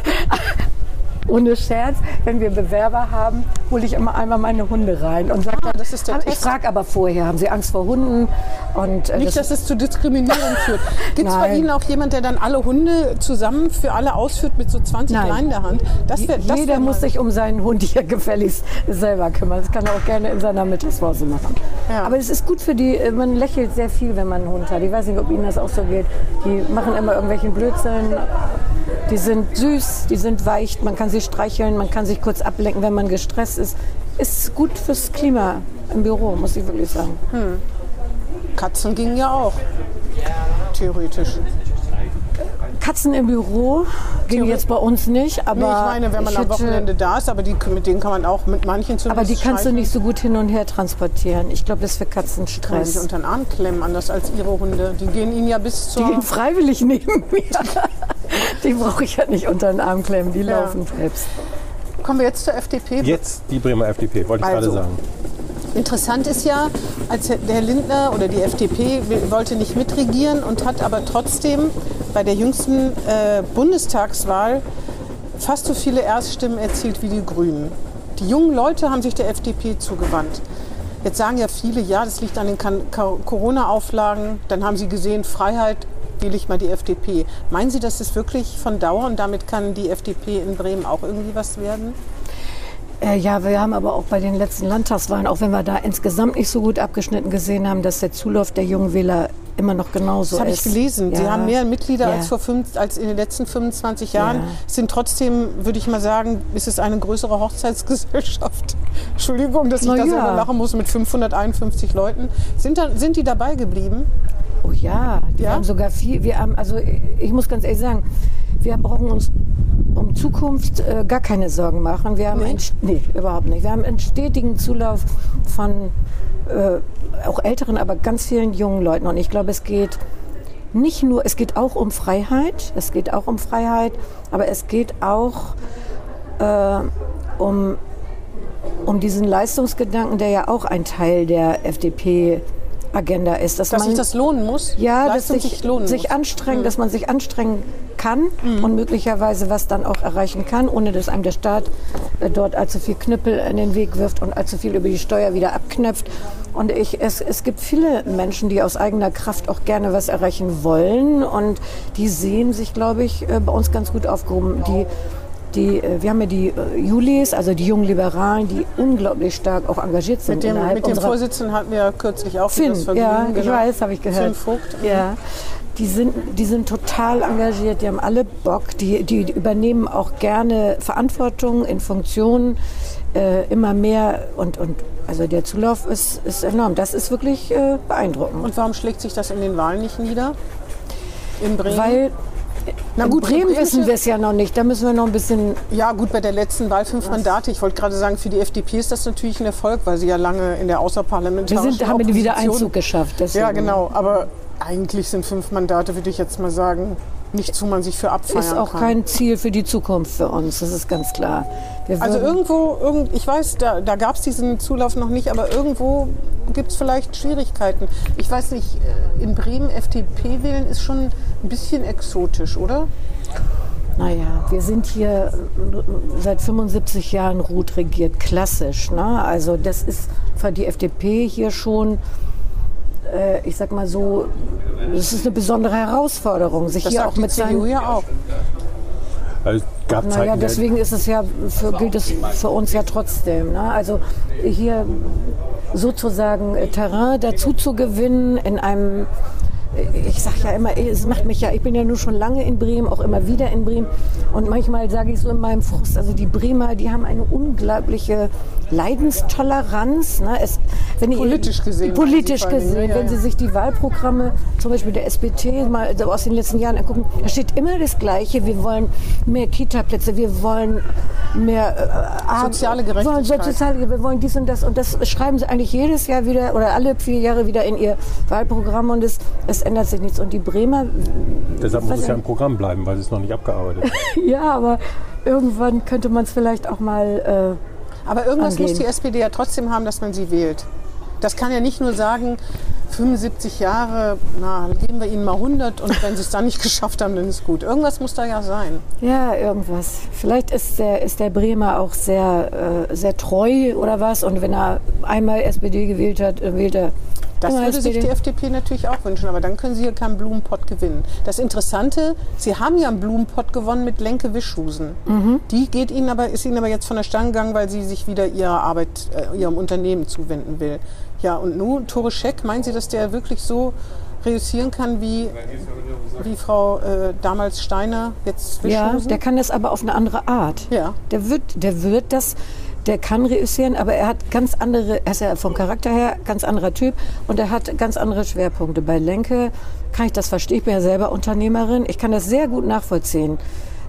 Ohne Scherz, wenn wir Bewerber haben, hole ich immer einmal meine Hunde rein und sage, Ah, das ist der ich frage aber vorher, haben Sie Angst vor Hunden? Und äh, Nicht, dass es zu Diskriminierung führt. Gibt es bei. Ihnen auch jemand, der dann alle Hunde zusammen für alle ausführt mit so 20 Nein. Leinen in der Hand? Das wär, das Jeder wär muss sich um seinen Hund hier gefälligst selber kümmern. Das kann er auch gerne in seiner Mittagspause machen. Ja. Aber es ist gut für die, äh, man lächelt sehr viel, wenn man einen Hund hat. Ich weiß nicht, ob Ihnen das auch so geht. Die machen immer irgendwelchen Blödsinn. Die sind süß, die sind weich, man kann sie streicheln, man kann sich kurz ablenken, wenn man gestresst ist. Ist gut fürs Klima im Büro, muss ich wirklich sagen. Katzen gingen ja auch. Theoretisch. Katzen im Büro ging Theorie- jetzt bei uns nicht, aber Nee, ich meine, wenn man am Wochenende da ist, aber die, mit denen kann man auch mit manchen zumindest Aber die kannst du streicheln. nicht so gut hin und her transportieren. Ich glaube, das ist für Katzen Kann man sich Stress. unter den Arm klemmen, anders als ihre Hunde. Die gehen ihnen ja bis Die zur... gehen freiwillig neben mir. Die brauche ich ja nicht unter den Arm klemmen, die Ja. laufen selbst. Kommen wir jetzt zur FDP. Jetzt die Bremer FDP, wollte ich Also. gerade sagen. Interessant ist ja, als der Herr Lindner oder die FDP wollte nicht mitregieren und hat aber trotzdem bei der jüngsten äh, Bundestagswahl fast so viele Erststimmen erzielt wie die Grünen. Die jungen Leute haben sich der FDP zugewandt. Jetzt sagen ja viele, ja, das liegt an den Corona-Auflagen. Dann haben sie gesehen, Freiheit, wähle ich mal die FDP. Meinen Sie, das ist wirklich von Dauer und damit kann die FDP in Bremen auch irgendwie was werden? Äh, ja, wir haben aber auch bei den letzten Landtagswahlen, auch wenn wir da insgesamt nicht so gut abgeschnitten gesehen haben, dass der Zulauf der jungen Wähler immer noch genauso Das habe ist. ich gelesen. Sie Ja. haben mehr Mitglieder Ja. als, vor fünf, als in den letzten 25 Jahren. Ja. Sind trotzdem, würde ich mal sagen, ist es eine größere Hochzeitsgesellschaft. Entschuldigung, dass ich Na da ja. lachen muss mit 551 Leuten. Sind, da, sind die dabei geblieben? Oh ja, die haben sogar viel. Wir haben, also ich muss ganz ehrlich sagen, wir brauchen uns um Zukunft äh, gar keine Sorgen machen. Wir haben Nee? einen, nee, überhaupt nicht. Wir haben einen stetigen Zulauf von äh, auch älteren, aber ganz vielen jungen Leuten. Und ich glaube, es geht nicht nur, es geht auch um Freiheit. Es geht auch um Freiheit, aber es geht auch äh, um um diesen Leistungsgedanken, der ja auch ein Teil der FDP-Agenda ist. Dass sich das lohnen muss? Ja, dass Leistung sich, lohnen sich muss. Mhm. anstrengen, dass man sich anstrengen kann und möglicherweise was dann auch erreichen kann, ohne dass einem der Staat äh, dort allzu viel Knüppel in den Weg wirft und allzu viel über die Steuer wieder abknöpft. Und ich, es, es gibt viele Menschen, die aus eigener Kraft auch gerne was erreichen wollen und die sehen sich, glaube ich, äh, bei uns ganz gut aufgehoben. Die die, äh, wir haben ja die äh, Julis, also die jungen Liberalen, die unglaublich stark auch engagiert sind Mit dem, mit dem Vorsitzenden hatten wir ja kürzlich auch Finn, das ja, ich genau. weiß, habe ich gehört. Finn Vogt. Ja, die sind, die sind total engagiert, die haben alle Bock, die, die übernehmen auch gerne Verantwortung in Funktionen äh, immer mehr und, und also der Zulauf ist, ist enorm. Das ist wirklich äh, beeindruckend. Und warum schlägt sich das in den Wahlen nicht nieder? In Bremen? Weil Na gut, Bremen wissen wir es ja noch nicht. Da müssen wir noch ein bisschen Ja, gut, bei der letzten Wahl fünf Mandate. Ich wollte gerade sagen, für die FDP ist das natürlich ein Erfolg, weil sie ja lange in der Wir außerparlamentarischen sind, haben den Opposition- Wiedereinzug geschafft. Deswegen Ja, genau. Aber eigentlich sind fünf Mandate, würde ich jetzt mal sagen, nichts, wo man sich für abfeiern Ist auch kann. kein Ziel für die Zukunft für uns, das ist ganz klar. Also irgendwo, irgend, ich weiß, da, da gab es diesen Zulauf noch nicht, aber irgendwo gibt es vielleicht Schwierigkeiten. Ich weiß nicht, äh, in Bremen FDP wählen ist schon ein bisschen exotisch, oder? Naja, wir sind hier äh, seit 75 Jahren Ruth regiert, klassisch. Ne? Also das ist für die FDP hier schon, äh, ich sag mal so, das ist eine besondere Herausforderung, sich Das hier sagt auch mit CDU seinen... ja auch. Also, es gab Naja, Zeiten, deswegen ist es ja, für, gilt es für uns ja trotzdem. Ne? Also hier sozusagen Terrain dazu zu gewinnen in einem ich sage ja immer, es macht mich ja, ich bin ja nur schon lange in Bremen, auch immer wieder in Bremen. Und manchmal sage ich so in meinem Frust, also die Bremer, die haben eine unglaubliche Leidenstoleranz. Ne? Es, wenn politisch gesehen. Politisch gesehen, wenn Sie sich die Wahlprogramme zum Beispiel der SBT mal aus den letzten Jahren angucken, da steht immer das Gleiche. Wir wollen mehr Kita-Plätze, wir wollen mehr äh, soziale Gerechtigkeit. Soziale, wir wollen dies und das. Und das schreiben sie eigentlich jedes Jahr wieder oder alle vier Jahre wieder in ihr Wahlprogramm und es, es ändert sich nichts. Und die Bremer. Deshalb muss es ja im Programm bleiben, weil es noch nicht abgearbeitet ist. ja, aber irgendwann könnte man es vielleicht auch mal. Äh, aber irgendwas angehen. muss die SPD ja trotzdem haben, dass man sie wählt. Das kann ja nicht nur sagen, 75 Jahre, na, geben wir ihnen mal 100 und wenn sie es dann nicht geschafft haben, dann ist gut. Irgendwas muss da ja sein. Ja, irgendwas. Vielleicht ist der, ist der Bremer auch sehr, äh, sehr treu oder was und wenn er einmal SPD gewählt hat, äh, wählt er das würde SPD. sich die FDP natürlich auch wünschen, aber dann können Sie hier keinen Blumenpott gewinnen. Das Interessante, Sie haben ja einen Blumenpott gewonnen mit Lenke Wischhusen. Mhm. Die geht Ihnen aber, ist Ihnen aber jetzt von der Stange gegangen, weil sie sich wieder ihrer Arbeit, äh, Ihrem Unternehmen zuwenden will. Ja, und nun, Tore Scheck, meinen Sie, dass der wirklich so reüssieren kann wie, wie Frau äh, damals Steiner jetzt Wischhusen? Ja, der kann das aber auf eine andere Art. Ja. Der wird, der wird das der kann reüssieren, aber er hat ganz andere, er ist ja vom Charakter her ganz anderer Typ und er hat ganz andere Schwerpunkte. Bei Lenke kann ich das verstehen, ich bin ja selber Unternehmerin, ich kann das sehr gut nachvollziehen.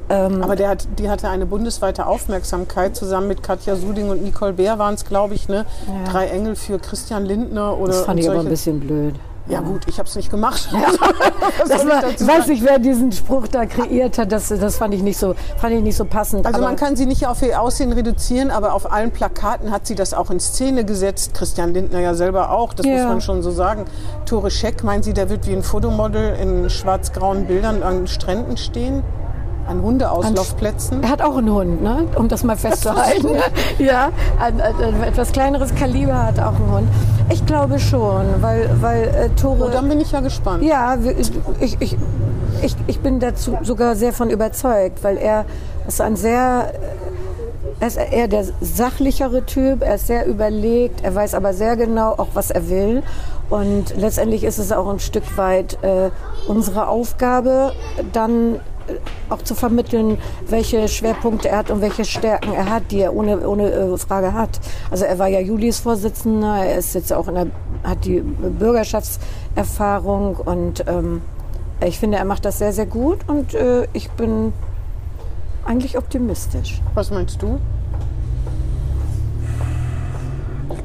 Ähm, Aber der hat, die hatte eine bundesweite Aufmerksamkeit. Zusammen mit Katja Suding und Nicole Bär waren es, glaube ich, ne? Ja. drei Engel für Christian Lindner. Oder das fand ich aber ein bisschen blöd. Ja gut, ich habe es nicht gemacht. Ja. das war, ich weiß nicht, wer diesen Spruch da kreiert hat. Das, das fand ich nicht so, fand ich nicht so passend. Also man kann sie nicht auf ihr Aussehen reduzieren, aber auf allen Plakaten hat sie das auch in Szene gesetzt. Christian Lindner ja selber auch, das ja. muss man schon so sagen. Tore Scheck, meinen Sie, der wird wie ein Fotomodel in schwarz-grauen Bildern an Stränden stehen? An Hundeauslaufplätzen? Er hat auch einen Hund, ne? um das mal festzuhalten. ja, ein, ein, etwas kleineres Kaliber hat auch einen Hund. Ich glaube schon, weil, weil äh, Tore... Oh, dann bin ich ja gespannt. Ja, ich, ich, ich, ich, bin dazu sogar sehr von überzeugt, weil er ist ein sehr... Er ist eher der sachlichere Typ, er ist sehr überlegt, er weiß aber sehr genau auch, was er will. Und letztendlich ist es auch ein Stück weit äh, unsere Aufgabe, dann äh, auch zu vermitteln, welche Schwerpunkte er hat und welche Stärken er hat, die er ohne, ohne äh, Frage hat. Also er war ja Julis Vorsitzender, er ist jetzt auch in der, hat die Bürgerschaftserfahrung und ähm, ich finde, er macht das sehr, sehr gut und äh, ich bin eigentlich optimistisch. Was meinst du?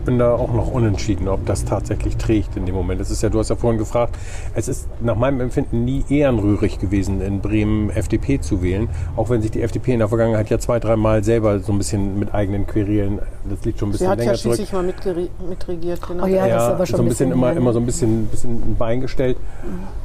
Bin da auch noch unentschieden, ob das tatsächlich trägt in dem Moment. Es ist ja, du hast ja vorhin gefragt, es ist nach meinem Empfinden nie ehrenrührig gewesen, in Bremen FDP zu wählen, auch wenn sich die FDP in der Vergangenheit ja zwei, dreimal selber so ein bisschen mit eigenen Querelen, das liegt schon ein bisschen Sie hat länger ja schließlich zurück. mal mitregiert, genau. Oh ja, ja, das ist aber schon so ein bisschen, bisschen immer, immer so ein bisschen, bisschen ein Bein gestellt.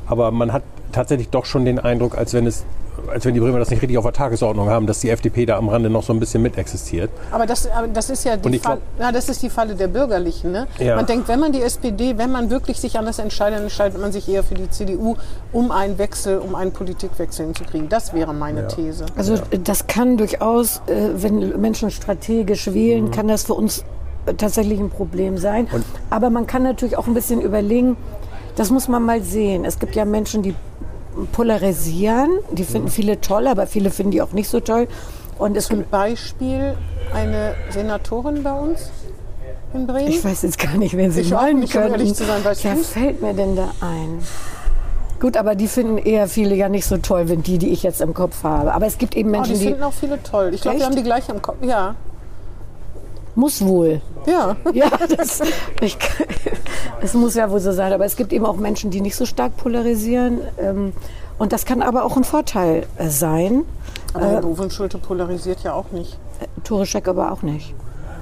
Aber man hat tatsächlich doch schon den Eindruck, als wenn es als wenn die Bremer das nicht richtig auf der Tagesordnung haben, dass die FDP da am Rande noch so ein bisschen mit existiert. Aber das, aber das ist ja die, Fall, ja, das ist die Falle der Bürgerlichen. Ne? Ja. Man denkt, wenn man die SPD, wenn man wirklich sich anders entscheidet, entscheidet man sich eher für die CDU, um einen Wechsel, um einen Politikwechsel hinzukriegen. Das wäre meine ja. These. Also das kann durchaus, äh, wenn Menschen strategisch wählen, mhm. kann das für uns tatsächlich ein Problem sein. Und aber man kann natürlich auch ein bisschen überlegen, das muss man mal sehen. Es gibt ja Menschen, die polarisieren. Die finden viele toll, aber viele finden die auch nicht so toll. Und es Zum Beispiel eine Senatorin bei uns in Bremen? Ich weiß jetzt gar nicht, wen Sie ich meinen nicht, können. Um zu sein, Wer fällt mir denn da ein? Gut, aber die finden eher viele ja nicht so toll, wie die, die ich jetzt im Kopf habe. Aber es gibt eben Menschen, oh, die, die finden auch viele toll. Ich glaube, wir haben die gleich im Kopf. Ja. Muss wohl. Ja. Ja, das, ich, das muss ja wohl so sein. Aber es gibt eben auch Menschen, die nicht so stark polarisieren. Ähm, und das kann aber auch ein Vorteil äh, sein. Aber Herr äh, Schulte polarisiert ja auch nicht. Äh, Tore Scheck aber auch nicht.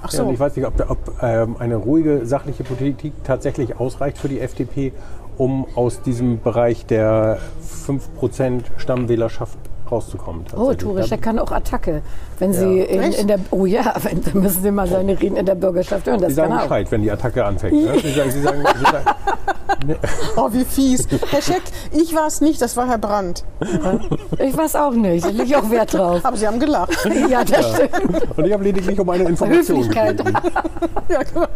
Ach so. Ja, ich weiß nicht, ob, ob ähm, eine ruhige, sachliche Politik tatsächlich ausreicht für die FDP, um aus diesem Bereich der 5% Stammwählerschaft rauszukommen. Oh, Tourischer kann auch Attacke. Wenn ja. Sie in, in, der, oh ja, wenn, dann müssen Sie mal seine Reden in der Bürgerschaft hören. Das Sie sagen kann Bescheid, wenn die Attacke anfängt. Ne? Sie sagen, Sie sagen, Sie sagen ne. Oh, wie fies. Herr Scheck, ich war es nicht, das war Herr Brandt. Ich war es auch nicht, da lege ich auch Wert drauf. Aber Sie haben gelacht. Ja, das ja. stimmt. Und ich habe lediglich um eine Information gebeten. ja, genau.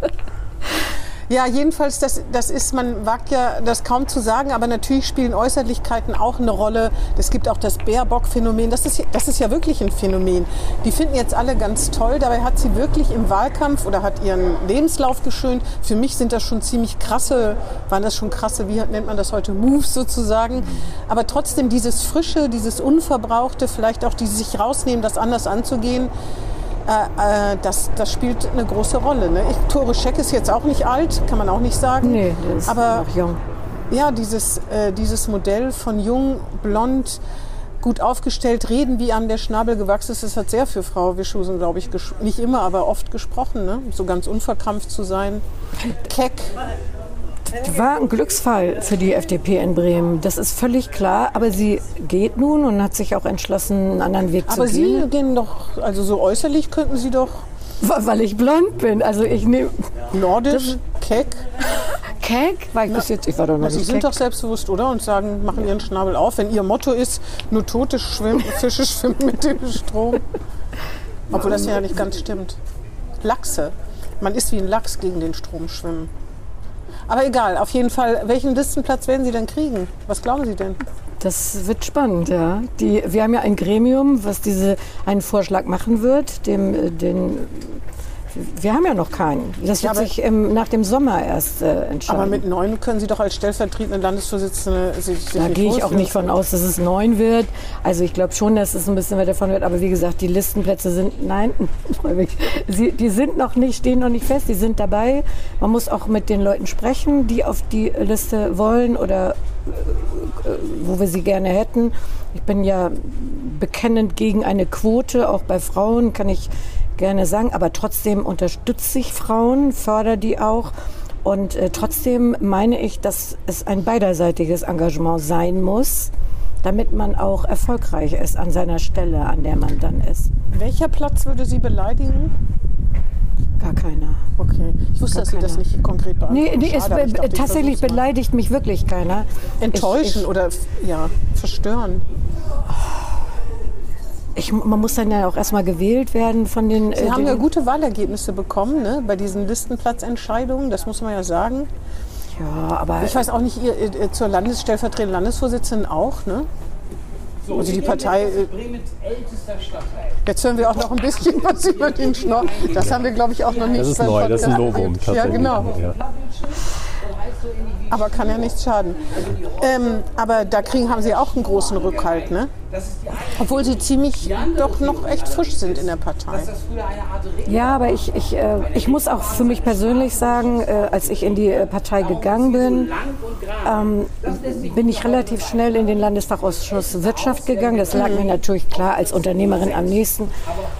Ja, jedenfalls, das, das ist, man wagt ja das kaum zu sagen, aber natürlich spielen Äußerlichkeiten auch eine Rolle. Es gibt auch das Baerbock-Phänomen. Das ist, das ist ja wirklich ein Phänomen. Die finden jetzt alle ganz toll. Dabei hat sie wirklich im Wahlkampf oder hat ihren Lebenslauf geschönt. Für mich sind das schon ziemlich krasse, waren das schon krasse, wie nennt man das heute, Moves sozusagen. Aber trotzdem dieses Frische, dieses Unverbrauchte, vielleicht auch dieses sich rausnehmen, das anders anzugehen, äh, äh, das, das spielt eine große Rolle. Ne? Ich, Tore Scheck ist jetzt auch nicht alt, kann man auch nicht sagen. Nee, der ist aber noch jung. ja, dieses, äh, dieses Modell von jung, blond, gut aufgestellt, reden, wie einem der Schnabel gewachsen ist, das hat sehr für Frau Wischusen, glaube ich, nicht immer, aber oft gesprochen. Ne? So ganz unverkrampft zu sein. Keck. War ein Glücksfall für die FDP in Bremen. Das ist völlig klar. Aber sie geht nun und hat sich auch entschlossen, einen anderen Weg Aber zu Sie gehen. gehen doch, also so äußerlich könnten Sie doch Weil ich blond bin. Also ich nehme nordisch, keck. Keck. War ich bis jetzt? Ich war doch noch Sie nicht sind keck. doch selbstbewusst, oder? Und sagen, machen Ihren Schnabel auf. Wenn Ihr Motto ist, nur tote schwimmen, Fische schwimmen mit dem Strom. Obwohl das ja nicht ganz stimmt. Lachse. Man ist wie ein Lachs gegen den Strom schwimmen. Aber egal, auf jeden Fall, welchen Listenplatz werden Sie denn kriegen? Was glauben Sie denn? Das wird spannend, ja. Die, wir haben ja ein Gremium, was diese einen Vorschlag machen wird. Dem, äh, den, wir haben ja noch keinen. Das Ja, wird aber- sich ähm, nach dem Sommer erst äh, entscheiden. Aber mit neun können Sie doch als stellvertretende Landesvorsitzende sich, sich Da gehe ich auch nicht von aus, dass es neun wird. Also ich glaube schon, dass es ein bisschen weiter davon wird. Aber wie gesagt, die Listenplätze sind, nein, sie, die sind noch nicht, stehen noch nicht fest. Die sind dabei. Man muss auch mit den Leuten sprechen, die auf die Liste wollen oder äh, wo wir sie gerne hätten. Ich bin ja bekennend gegen eine Quote, auch bei Frauen kann ich gerne sagen. Aber trotzdem unterstütze ich Frauen, fördere die auch. Und äh, trotzdem meine ich, dass es ein beiderseitiges Engagement sein muss, damit man auch erfolgreich ist an seiner Stelle, an der man dann ist. Welcher Platz würde Sie beleidigen? Gar keiner. Okay. Ich wusste, Gar dass Sie das keiner. nicht konkret beantworten. Nee, nee es, Schade, ich be- dachte, ich tatsächlich beleidigt mich wirklich keiner. Enttäuschen Ich, oder ja, verstören. ich, ich, man muss dann ja auch erstmal gewählt werden von den. Sie äh, haben den, ja gute Wahlergebnisse bekommen ne, bei diesen Listenplatzentscheidungen, das muss man ja sagen. Ja, aber Ich weiß auch nicht, ihr, ihr zur Landesstellvertretenden Landesvorsitzenden auch, ne? Also die Partei. äh, Bremens ältester Stadtteil. Jetzt hören wir auch noch ein bisschen was über den Schnorr. Das haben wir, glaube ich, auch noch nicht Das ist neu, das ist ein Novum. Ja, genau. Ja. Aber kann ja nichts schaden. Ähm, aber da kriegen, haben Sie auch einen großen Rückhalt, ne? Obwohl Sie ziemlich doch noch echt frisch sind in der Partei. Ja, aber ich, ich, äh, ich muss auch für mich persönlich sagen, äh, als ich in die äh, Partei gegangen bin, ähm, bin ich relativ schnell in den Landesfachausschuss Wirtschaft gegangen. Das lag mir natürlich klar als Unternehmerin am nächsten.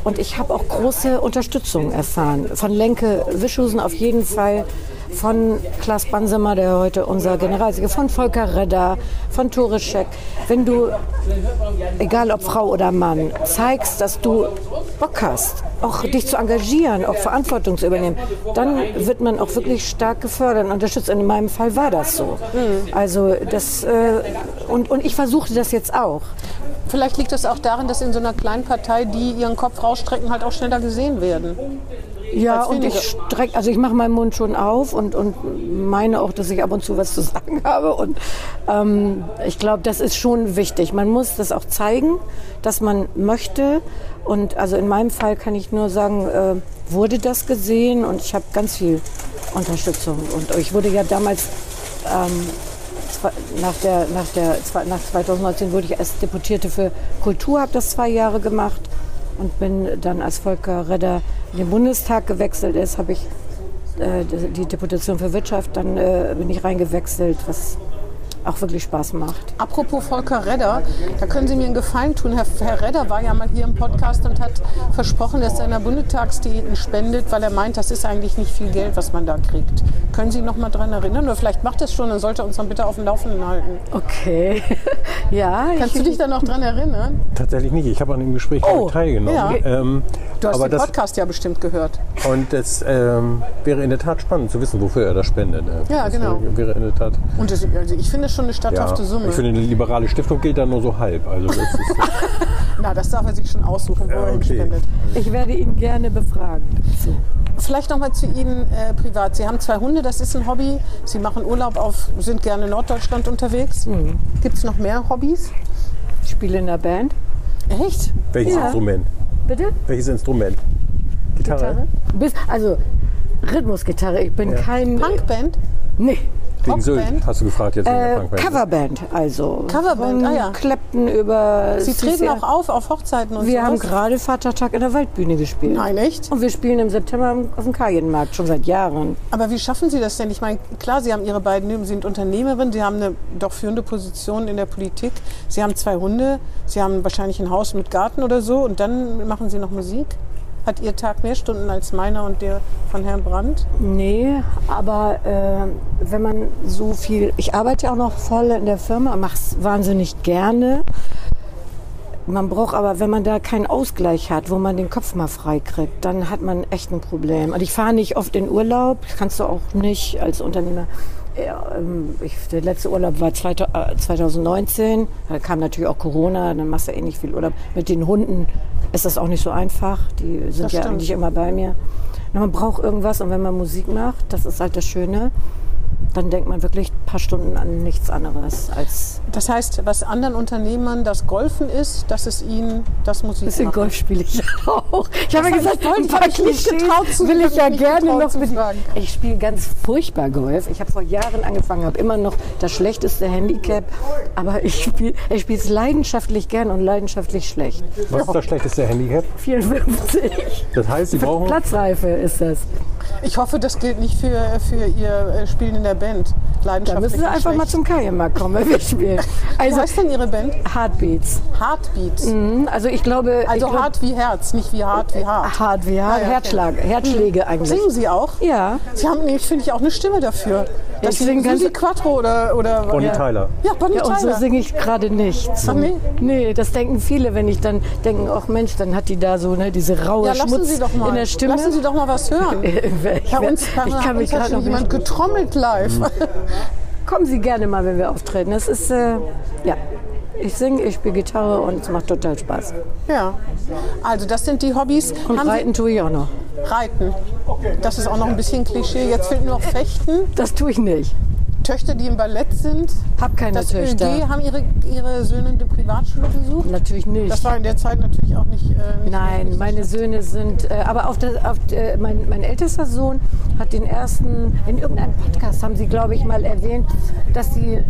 Und ich habe auch große Unterstützung erfahren. Von Lenke Wischusen auf jeden Fall, von Klaas Bansemer, der heute unser Generalsekretär, von Volker Redder, von Tore Scheck. Wenn du egal ob Frau oder Mann, zeigst, dass du Bock hast, auch dich zu engagieren, auch Verantwortung zu übernehmen, dann wird man auch wirklich stark gefördert und unterstützt. Und in meinem Fall war das so. Also das äh, und, und ich versuchte das jetzt auch. Vielleicht liegt das auch daran, dass in so einer kleinen Partei, die ihren Kopf rausstrecken, halt auch schneller gesehen werden. Ja, und ich streck, also ich mache meinen Mund schon auf und, und meine auch, dass ich ab und zu was zu sagen habe. Und ähm, ich glaube, das ist schon wichtig. Man muss das auch zeigen, dass man möchte. Und also in meinem Fall kann ich nur sagen, äh, wurde das gesehen und ich habe ganz viel Unterstützung. Und ich wurde ja damals ähm, nach, der, nach, der, nach 2019 wurde ich als Deputierte für Kultur, habe das zwei Jahre gemacht und bin dann als Volker Redder in den Bundestag gewechselt ist, habe ich äh, die Deputation für Wirtschaft, dann äh, bin ich reingewechselt, was auch wirklich Spaß macht. Apropos Volker Redder, da können Sie mir einen Gefallen tun. Herr, Herr Redder war ja mal hier im Podcast und hat versprochen, dass er seiner Bundestagsdiäten spendet, weil er meint, das ist eigentlich nicht viel Geld, was man da kriegt. Können Sie noch mal dran erinnern? Oder vielleicht macht es schon, dann sollte er uns dann bitte auf dem Laufenden halten. Okay, ja. Kannst du dich da noch dran erinnern? Tatsächlich nicht. Ich habe an dem Gespräch Oh, teilgenommen. ja. Ähm, Du hast aber den das, Podcast ja bestimmt gehört. und es ähm, wäre in der Tat spannend zu wissen, wofür er das spendet. äh. Ja, das genau. Wäre, wäre in der Tat. Und das, also ich finde es schon eine Ja, statthafte Summe. ich finde, eine liberale Stiftung gilt da nur so halb. Also das ist, Na, das darf er sich schon aussuchen, wo Ja, er okay. hinspendet. Ich werde ihn gerne befragen. So. Vielleicht noch mal zu Ihnen äh, privat. Sie haben zwei Hunde, das ist ein Hobby. Sie machen Urlaub auf, sind gerne in Norddeutschland unterwegs. Mhm. Gibt es noch mehr Hobbys? Ich spiele in der Band. Echt? Welches Ja. Instrument? Bitte? Welches Instrument? Gitarre? Bis, also Rhythmusgitarre. Ich bin Ja. kein. Punkband? Nee. Wegen Sylt hast du gefragt jetzt Äh. Coverband, also. Coverband, ah ja. Clapton über. Sie treten auch auf auf Hochzeiten und Wir sowas? haben gerade Vatertag in der Waldbühne gespielt. Nein, echt? Und wir spielen im September auf dem Kajenmarkt, schon seit Jahren. Aber wie schaffen Sie das denn? Ich meine, klar, Sie haben Ihre beiden, Sie sind Unternehmerin, Sie haben eine doch führende Position in der Politik. Sie haben zwei Hunde, Sie haben wahrscheinlich ein Haus mit Garten oder so und dann machen Sie noch Musik? Hat Ihr Tag mehr Stunden als meiner und der von Herrn Brandt? Nee, aber äh, wenn man so viel. Ich arbeite ja auch noch voll in der Firma, mache es wahnsinnig gerne. Man braucht aber, wenn man da keinen Ausgleich hat, wo man den Kopf mal frei kriegt, dann hat man echt ein Problem. Und ich fahre nicht oft in Urlaub, kannst du auch nicht als Unternehmer. Ja, ähm, ich, der letzte Urlaub war 2000 äh, 2019, da kam natürlich auch Corona, dann machst du eh nicht viel Urlaub. Mit den Hunden ist das auch nicht so einfach, die sind Das ja stimmt. eigentlich immer bei mir. Na, man braucht irgendwas und wenn man Musik macht, das ist halt das Schöne, dann denkt man wirklich ein paar Stunden an nichts anderes als Das heißt, was anderen Unternehmern das Golfen ist, das ist Ihnen das Musik ein bisschen machen. Golf spiele ich auch. Ich habe hab ja gesagt, ein paar hab ich nicht Klischees getraut zu- will ich ja gerne noch mit. Ich spiele ganz furchtbar Golf. Ich habe vor Jahren angefangen, habe immer noch das schlechteste Handicap, aber ich spiele ich spiele es leidenschaftlich gern und leidenschaftlich schlecht. Was ist das schlechteste Handicap? 54. Das heißt, sie brauchen. Platzreife ist das. Ich hoffe, das gilt nicht für, für Ihr äh, Spielen in der Band. Da Leidenschaftlich müssen Sie einfach mal schlecht. zum Kajenmarkt kommen, wenn wir spielen. Wie Also heißt denn Ihre Band? Heartbeats. Heartbeats. Mhm, Also ich glaube, Also ich glaub, hart wie Herz, nicht wie hart wie hart. hart wie hart, Ah, ja, okay. Herzschlag, Herzschläge eigentlich. Singen Sie auch? Ja. Sie haben nämlich, finde ich, auch eine Stimme dafür. Dass ich Sie sing ganz- Susi Quattro oder... oder Bonnie ja. Tyler. Ja, Bonnie Ja, und so Tyler. singe ich gerade nicht. Ach nee? Nee, das denken viele, wenn ich dann denken, ach Mensch, dann hat die da so ne, diese raue Ja, Schmutz Sie doch mal. in der Stimme. Lassen Sie doch mal was hören. ich, Bei uns, bei ich kann mich gerade jemand nicht. getrommelt live. Kommen Sie gerne mal, wenn wir auftreten. Das ist, äh, ja, ich singe, ich spiele Gitarre und es macht total Spaß. ja. Also das sind die Hobbys. Und Haben Sie- reiten tue ich auch noch. Reiten. Das ist auch noch ein bisschen Klischee. Jetzt fehlt nur noch Fechten. Das tue ich nicht. Töchter, die im Ballett sind. Hab keine Das Töchter. ÖG, haben ihre, ihre Söhne eine Privatschule besucht? Natürlich nicht. Das war in der Zeit natürlich auch nicht... Äh, nicht Nein, meine Söhne sind, äh, aber auf der, auf, äh, mein, mein ältester Sohn hat den ersten, in irgendeinem Podcast haben sie, glaube ich, mal erwähnt, dass sie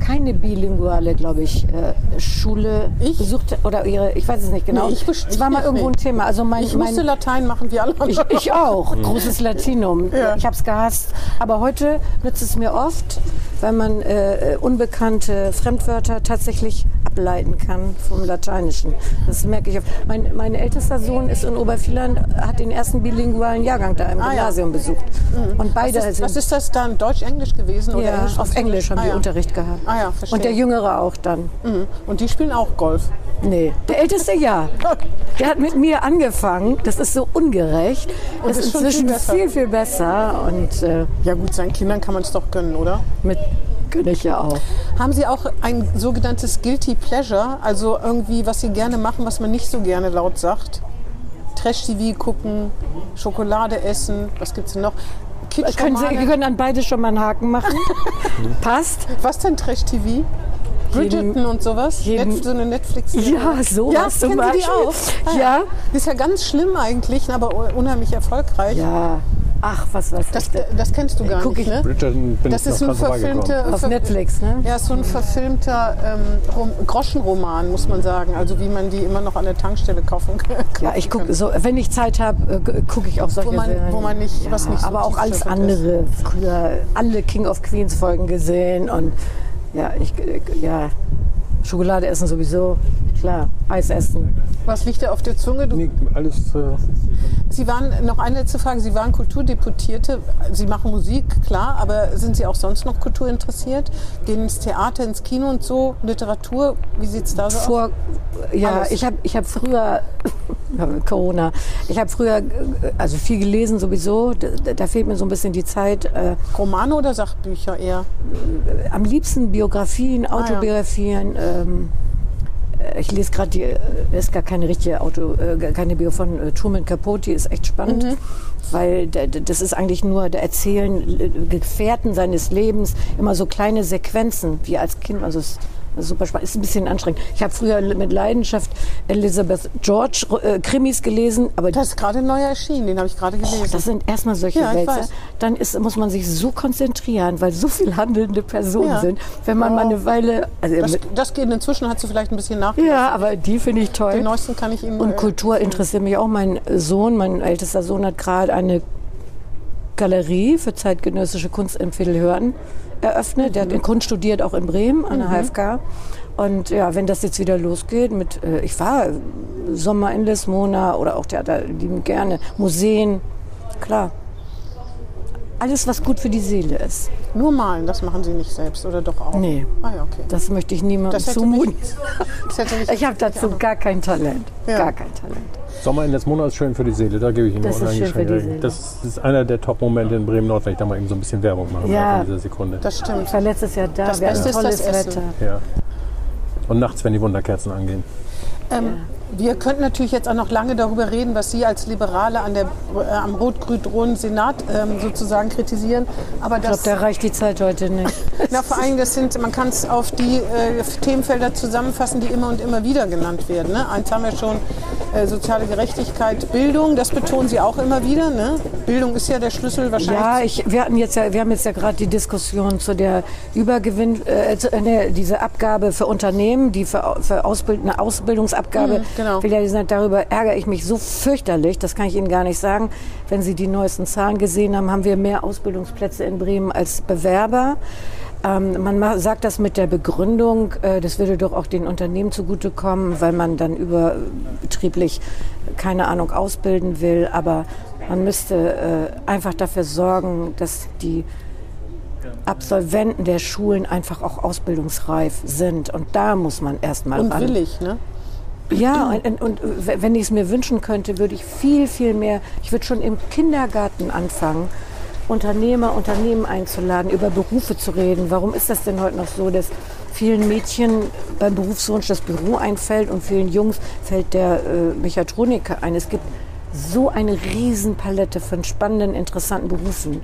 keine bilinguale, glaube ich, äh, Schule Ich? besucht oder ihre, ich weiß es nicht genau. Nee, ich bestimmt es war mal irgendwo ein nicht. Thema. Also mein, Ich musste mein, Latein machen wie alle ich, anderen. ich auch, großes Latinum. Ja. Ich habe es gehasst. Aber heute nützt es mir oft, wenn man äh, unbekannte Fremdwörter tatsächlich ableiten kann vom Lateinischen. Das merke ich. Mein, mein ältester Sohn ist in Obervieland, hat den ersten bilingualen Jahrgang da im Ah, ja. Gymnasium besucht. Und beide Was ist, sind was ist das dann? Deutsch-Englisch gewesen? oder ja, Englisch auf Englisch haben ah, wir ja. Unterricht gehabt. Ah ja, verstehe. Und der Jüngere auch dann. Mhm. Und die spielen auch Golf. Nee, der Älteste ja. Der hat mit mir angefangen. Das ist so ungerecht. Das ist viel inzwischen besser. viel, viel besser. Und äh, Ja gut, seinen Kindern kann man es doch gönnen, oder? mit gönne ich ja auch. Haben Sie auch ein sogenanntes Guilty Pleasure? Also irgendwie, was Sie gerne machen, was man nicht so gerne laut sagt? Trash-TV gucken, Schokolade essen, was gibt's denn noch? Können Sie, können an beide schon mal einen Haken machen. Passt. Was denn Trash-TV? Bridgerton und sowas? jeden- Net, so eine netflix Ja, sowas Ja, zum kennen Sie die Beispiel. auch? Ah, Ja. Die ist ja ganz schlimm eigentlich, aber unheimlich erfolgreich. Ja. Ach, was weiß Das, ich. denn. das kennst du gar Guck nicht, ich- ne? Bridgerton bin Das ich ist noch ein verfilmter, Auf ver- Netflix, ne? Ja, so ein verfilmter ähm, Rom Groschenroman, muss man sagen. Also wie man die immer noch an der Tankstelle kaufen kann. Ja, ich gucke so, wenn ich Zeit habe, gucke ich auch solche Wo man- Serien. wo man nicht- ja, was nicht so aber auch alles andere. Früher alle King of Queens Folgen gesehen und ja, ich ja Schokolade essen sowieso, klar, Eis essen. Was liegt dir auf der Zunge? Du, Nee, alles. Äh, Sie waren, noch eine letzte Frage, Sie waren Kulturdeputierte. Sie machen Musik, klar, aber sind Sie auch sonst noch kulturinteressiert? Gehen ins Theater, ins Kino und so? Literatur, wie sieht es da so aus? Vor, ja, Alles. ich habe ich hab früher, Corona, ich habe früher, äh, also viel gelesen sowieso, da, da fehlt mir so ein bisschen die Zeit. Äh, Romane oder Sachbücher eher? am liebsten Biografien, Ah, ja. Autobiografien, ähm, äh, ich lese gerade die, äh, ist gar keine richtige Auto, äh, keine Bio von äh, Truman Capote, ist echt spannend, Mhm. weil das ist eigentlich nur der Erzählen äh, Gefährten seines Lebens, immer so kleine Sequenzen, wie als Kind, also es super spannend, ist ein bisschen anstrengend. Ich habe früher mit Leidenschaft Elizabeth George äh, Krimis gelesen, aber Das ist gerade neu erschienen, den habe ich gerade gelesen. das sind erstmal solche Ja, Wälzer. Dann ist, muss man sich so konzentrieren, weil so viel handelnde Personen Ja. sind. Wenn man Ja. mal eine Weile. Also das, mit, das geht inzwischen, hat sie vielleicht ein bisschen nachgelassen. ja, aber die finde ich toll. Den neuesten kann ich Ihnen Und äh, Kultur interessiert mich auch. Mein Sohn, mein ältester Sohn, hat gerade eine Galerie für zeitgenössische Kunst in Viertelhörden eröffnet. Der Mhm. hat Kunst studiert, auch in Bremen an der HFK. Und ja, wenn das jetzt wieder losgeht mit, äh, ich war Sommer in Lesmona oder auch Theater, lieben gerne, Museen, klar. Alles, was gut für die Seele ist. Nur malen, das machen Sie nicht selbst oder doch auch? Nee. Ah ja, okay. Das möchte ich niemandem zumuten. Ich habe dazu gar kein Talent. Ja. Gar kein Talent. Sommer in des Monats ist schön für die Seele, da gebe ich Ihnen Das ist schön für die. Seele. Das ist einer der Top-Momente in Bremen-Nord, wenn ich da mal eben so ein bisschen Werbung mache Ja. in dieser Sekunde. Das stimmt. Ich war letztes Jahr da. Das Wir hatten Beste ist tolles das. Wetter. Ja. Und nachts, wenn die Wunderkerzen angehen. Ähm, wir könnten natürlich jetzt auch noch lange darüber reden, was Sie als Liberale an der, äh, am rot-grün-roten Senat ähm, sozusagen kritisieren. Aber Ich glaube, da reicht die Zeit heute nicht. na, vor allem, das sind, man kann es auf die äh, Themenfelder zusammenfassen, die immer und immer wieder genannt werden. Ne? Eins haben wir schon, äh, soziale Gerechtigkeit, Bildung, das betonen Sie auch immer wieder. Ne? Bildung ist ja der Schlüssel wahrscheinlich. Ja, ich, wir, hatten jetzt ja, wir haben jetzt ja gerade die Diskussion zu der Übergewinn, äh, zu, äh, ne, diese Abgabe für Unternehmen, die für, für Ausbild, eine Ausbildungsabgabe. Mhm, genau. will ja gesagt, darüber ärgere ich mich so fürchterlich, das kann ich Ihnen gar nicht sagen. Wenn Sie die neuesten Zahlen gesehen haben, haben wir mehr Ausbildungsplätze in Bremen als Bewerber. Ähm, man ma- sagt das mit der Begründung, äh, das würde doch auch den Unternehmen zugutekommen, weil man dann überbetrieblich, keine Ahnung, ausbilden will. Aber man müsste äh, einfach dafür sorgen, dass die Absolventen der Schulen einfach auch ausbildungsreif sind. Und da muss man erstmal und ran. willig. Ne? Ja, und, und, und wenn ich es mir wünschen könnte, würde ich viel, viel mehr, ich würde schon im Kindergarten anfangen, Unternehmer, Unternehmen einzuladen, über Berufe zu reden. Warum ist das denn heute noch so, dass vielen Mädchen beim Berufswunsch das Büro einfällt und vielen Jungs fällt der äh, Mechatroniker ein? Es gibt so eine Riesenpalette von spannenden, interessanten Berufen,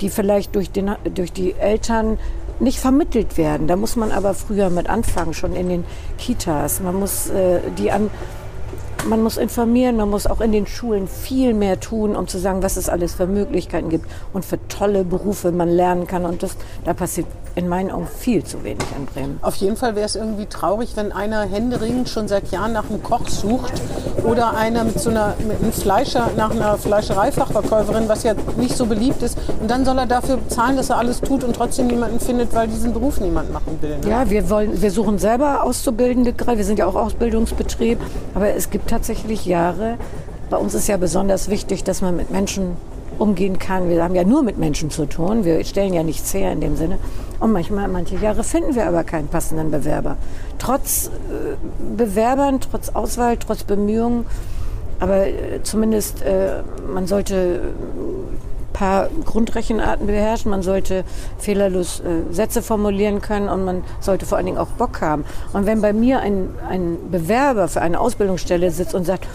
die vielleicht durch, den, durch die Eltern nicht vermittelt werden. Da muss man aber früher mit anfangen, schon in den Kitas. Man muss äh, die an, man muss informieren, man muss auch in den Schulen viel mehr tun, um zu sagen, was es alles für Möglichkeiten gibt und für tolle Berufe man lernen kann. Und das, da passiert in meinen Augen viel zu wenig in Bremen. Auf jeden Fall wäre es irgendwie traurig, wenn einer händeringend schon seit Jahren nach einem Koch sucht oder einer mit so einer mit einem Fleischer nach einer Fleischereifachverkäuferin, was ja nicht so beliebt ist. Und dann soll er dafür zahlen, dass er alles tut und trotzdem niemanden findet, weil diesen Beruf niemand machen will. Ne? Ja, wir wollen, wir suchen selber Auszubildende gerade. Wir sind ja auch Ausbildungsbetrieb. Aber es gibt tatsächlich Jahre. Bei uns ist ja besonders wichtig, dass man mit Menschen umgehen kann. Wir haben ja nur mit Menschen zu tun. Wir stellen ja nichts her in dem Sinne. Und manchmal, manche Jahre finden wir aber keinen passenden Bewerber. Trotz äh, Bewerbern, trotz Auswahl, trotz Bemühungen. Aber äh, zumindest, äh, man sollte paar Grundrechenarten beherrschen, man sollte fehlerlos äh, Sätze formulieren können und man sollte vor allen Dingen auch Bock haben. Und wenn bei mir ein, ein Bewerber für eine Ausbildungsstelle sitzt und sagt,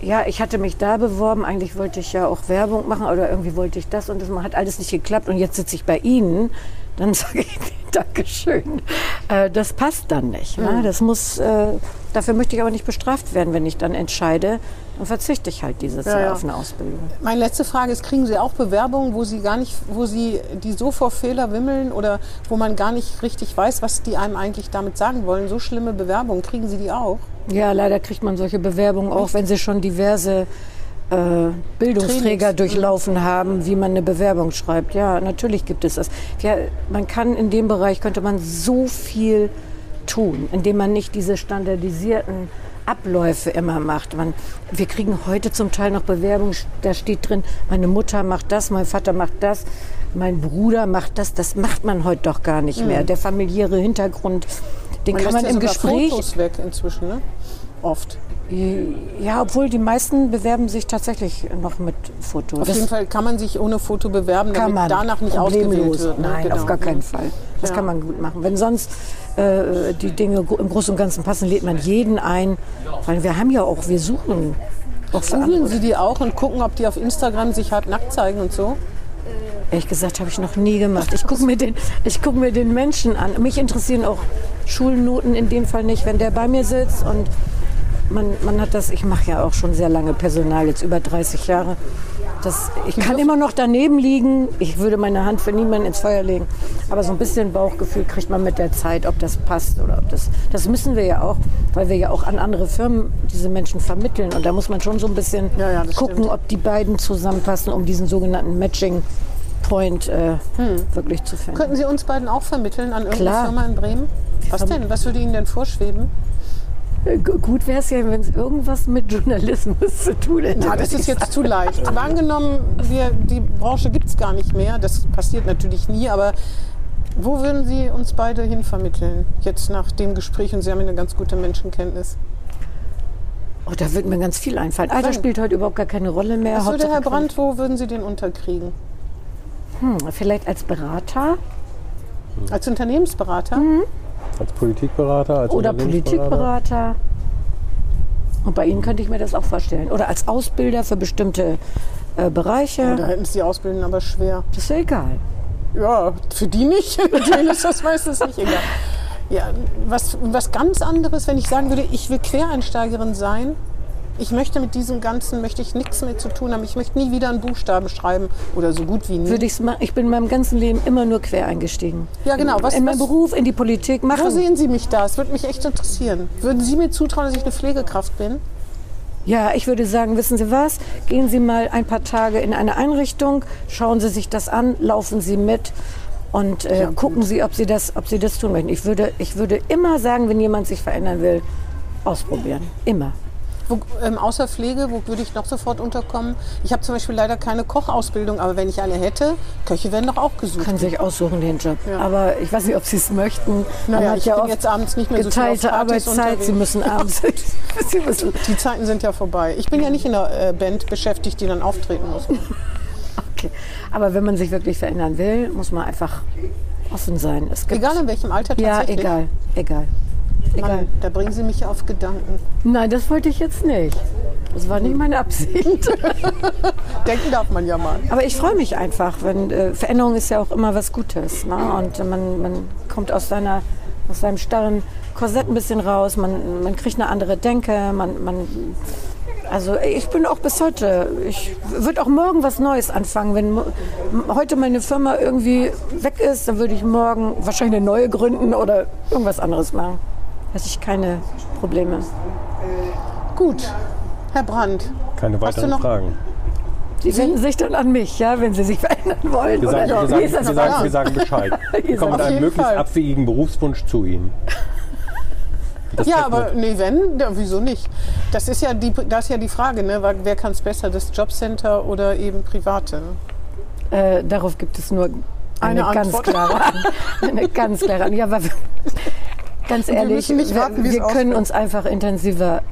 ja, ich hatte mich da beworben, eigentlich wollte ich ja auch Werbung machen oder irgendwie wollte ich das und das hat alles nicht geklappt und jetzt sitze ich bei Ihnen, dann sage ich Dankeschön. Äh, das passt dann nicht. Ne? Das muss, äh, dafür möchte ich aber nicht bestraft werden, wenn ich dann entscheide, dann verzichte ich halt dieses Jahr ja. auf eine Ausbildung. Meine letzte Frage ist, kriegen Sie auch Bewerbungen, wo Sie gar nicht, wo Sie die so vor Fehler wimmeln oder wo man gar nicht richtig weiß, was die einem eigentlich damit sagen wollen? So schlimme Bewerbungen, kriegen Sie die auch? Ja, leider kriegt man solche Bewerbungen auch, wenn sie schon diverse äh, Bildungsträger Trainings. durchlaufen haben, wie man eine Bewerbung schreibt. Ja, natürlich gibt es das. Ja, man kann in dem Bereich könnte man so viel tun, indem man nicht diese standardisierten Abläufe immer macht. Man, wir kriegen heute zum Teil noch Bewerbungen, da steht drin, meine Mutter macht das, mein Vater macht das, mein Bruder macht das. Das macht man heute doch gar nicht mehr. Der familiäre Hintergrund, den Man kann man ja im Gespräch Fotos weg inzwischen, ne? Oft. ja, obwohl die meisten bewerben sich tatsächlich noch mit Foto. Auf jeden Fall kann man sich ohne Foto bewerben, kann damit man danach nicht ausgewählt wird. Ne? Nein, Genau. auf gar keinen Fall. Das Ja. kann man gut machen. Wenn sonst äh, die Dinge im Großen und Ganzen passen, lädt man jeden ein. Weil wir haben ja auch, wir suchen auch Googeln. Sie die auch und gucken, ob die auf Instagram sich halb nackt zeigen und so? Ehrlich gesagt, habe ich noch nie gemacht. Ich gucke mir, den- ich guck mir den Menschen an. Mich interessieren auch Schulnoten in dem Fall nicht, wenn der bei mir sitzt und man, man hat das, ich mache ja auch schon sehr lange Personal, jetzt über 30 Jahre. Das, ich kann immer noch daneben liegen. Ich würde meine Hand für niemanden ins Feuer legen. Aber so ein bisschen Bauchgefühl kriegt man mit der Zeit, ob das passt oder ob das. Das müssen wir ja auch, weil wir ja auch an andere Firmen diese Menschen vermitteln. Und da muss man schon so ein bisschen Ja, ja, gucken, stimmt. ob die beiden zusammenpassen, um diesen sogenannten Matching Point äh, wirklich zu finden. Könnten Sie uns beiden auch vermitteln an irgendeine Klar. Firma in Bremen? Was denn? Was würde Ihnen denn vorschweben? Gu- Gut wäre es ja, wenn es irgendwas mit Journalismus zu tun hätte. Na, das ist jetzt zu leicht. Mal angenommen, wir, die Branche gibt es gar nicht mehr. Das passiert natürlich nie, aber wo würden Sie uns beide hin vermitteln? Jetzt nach dem Gespräch und Sie haben ja eine ganz gute Menschenkenntnis. Oh, da würde mir ganz viel einfallen. Alter spielt heute überhaupt gar keine Rolle mehr. Was würde Hauptsache Herr Brandt, wo würden Sie den unterkriegen? Hm, vielleicht als Berater Als Unternehmensberater? Als Politikberater, als oder? Politikberater. Und bei Ihnen könnte ich mir das auch vorstellen. Oder als Ausbilder für bestimmte äh, Bereiche. Da hätten Sie die Ausbildung aber schwer. Das ist ja egal. Ja, für die nicht. Denen ist das meistens nicht egal. Ja, was, was ganz anderes, wenn ich sagen würde, ich will Quereinsteigerin sein. Ich möchte mit diesem Ganzen, möchte ich nichts mehr zu tun haben. Ich möchte nie wieder einen Buchstaben schreiben oder so gut wie nie. Würde ich's ma- ich bin in meinem ganzen Leben immer nur quer eingestiegen. Ja, genau. Was- in meinem Beruf, in die Politik Wo machen. sehen Sie mich da? Es würde mich echt interessieren. Würden Sie mir zutrauen, dass ich eine Pflegekraft bin? Ja, ich würde sagen, wissen Sie was? Gehen Sie mal ein paar Tage in eine Einrichtung, schauen Sie sich das an, laufen Sie mit und äh, gucken Sie, ob Sie, das, ob Sie das tun möchten. Ich würde, ich würde immer sagen, wenn jemand sich verändern will, ausprobieren. Immer. Wo, ähm, außer Pflege, wo würde ich noch sofort unterkommen? Ich habe zum Beispiel leider keine Kochausbildung, aber wenn ich eine hätte, Köche werden doch auch gesucht. Können Sie sich aussuchen, den Job. Ja. Aber ich weiß nicht, ob Sie es möchten. Naja, ich ja bin jetzt abends nicht mehr so viel auf geteilte Arbeitszeit. Sie müssen abends. Sie müssen, Die Zeiten sind ja vorbei. Ich bin ja nicht in der äh, Band beschäftigt, die dann auftreten muss. okay. Aber wenn man sich wirklich verändern will, muss man einfach offen sein. Es gibt, Egal in welchem Alter Ja, tatsächlich. egal. Egal. Egal. Mann, da bringen Sie mich auf Gedanken. Nein, das wollte ich jetzt nicht. Das war nicht meine Absicht. Denken darf man ja mal. Aber ich freue mich einfach, wenn äh, Veränderung ist ja auch immer was Gutes. Ne? Und man, man kommt aus, seiner, aus seinem starren Korsett ein bisschen raus, man, man kriegt eine andere Denke, man, man also ich bin auch bis heute, ich würde auch morgen was Neues anfangen. Wenn heute meine Firma irgendwie weg ist, dann würde ich morgen wahrscheinlich eine neue gründen oder irgendwas anderes machen. Hätte ich keine Probleme. Gut, Herr Brandt. Keine Hast du weiteren noch- Fragen. Sie wenden sich dann an mich, ja, wenn Sie sich verändern wollen. Wir sagen, oder? wir sagen, wir sagen, wir sagen Bescheid. Wir kommen mit einem möglichst Fall. abwegigen Berufswunsch zu Ihnen. Das Ja, aber nee, wenn, ja, wieso nicht? Das ist ja die, das ist ja die Frage, ne? Wer kann es besser, das Jobcenter oder eben private? Äh, darauf gibt es nur eine, Eine ganz klare Antwort. Eine ganz klare Antwort. Ja, aber ganz wir ehrlich, wir, warten, es wir können uns einfach intensiver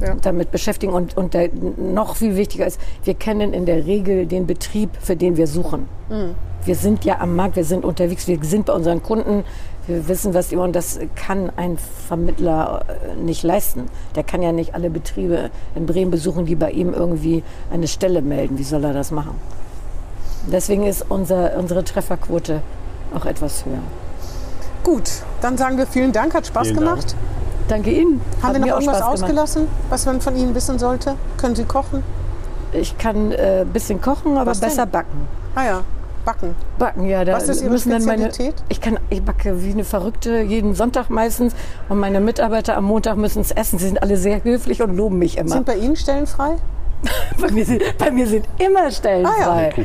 Ja. damit beschäftigen. Und, und der, noch viel wichtiger ist, wir kennen in der Regel den Betrieb, für den wir suchen. Mhm. Wir sind ja am Markt, wir sind unterwegs, wir sind bei unseren Kunden, wir wissen, was die und das kann ein Vermittler äh, nicht leisten. Der kann ja nicht alle Betriebe in Bremen besuchen, die bei ihm irgendwie eine Stelle melden. Wie soll er das machen? Deswegen ist unser, unsere Trefferquote auch etwas höher. Gut, dann sagen wir vielen Dank, hat Spaß Vielen gemacht. Danke Ihnen. Haben Hat wir noch irgendwas Spaß gemacht. ausgelassen, was man von Ihnen wissen sollte? Können Sie kochen? Ich kann ein äh, bisschen kochen, aber Was denn? besser backen. Ah ja, backen. Backen, ja. Da Was ist Ihre müssen dann meine, Spezialität? ich, kann, ich backe wie eine Verrückte jeden Sonntag meistens. Und meine Mitarbeiter am Montag müssen es essen. Sie sind alle sehr höflich und loben mich immer. Sind bei Ihnen Stellen frei? bei, mir sind, bei mir sind immer Stellen Ah ja. frei.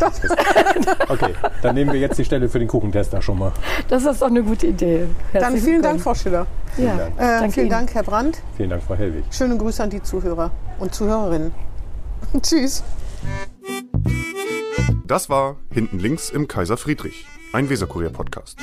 Okay, dann nehmen wir jetzt die Stelle für den Kuchentester schon mal. Das ist doch eine gute Idee. Dann Herzlich vielen Dank. Frau Schiller. Ja, Dank. Äh, danke vielen. Dank, Herr Brandt. Vielen Dank, Frau Hellwig. Schöne Grüße an die Zuhörer und Zuhörerinnen. Tschüss. Das war Hinten links im Kaiser Friedrich, ein Weserkurier-Podcast.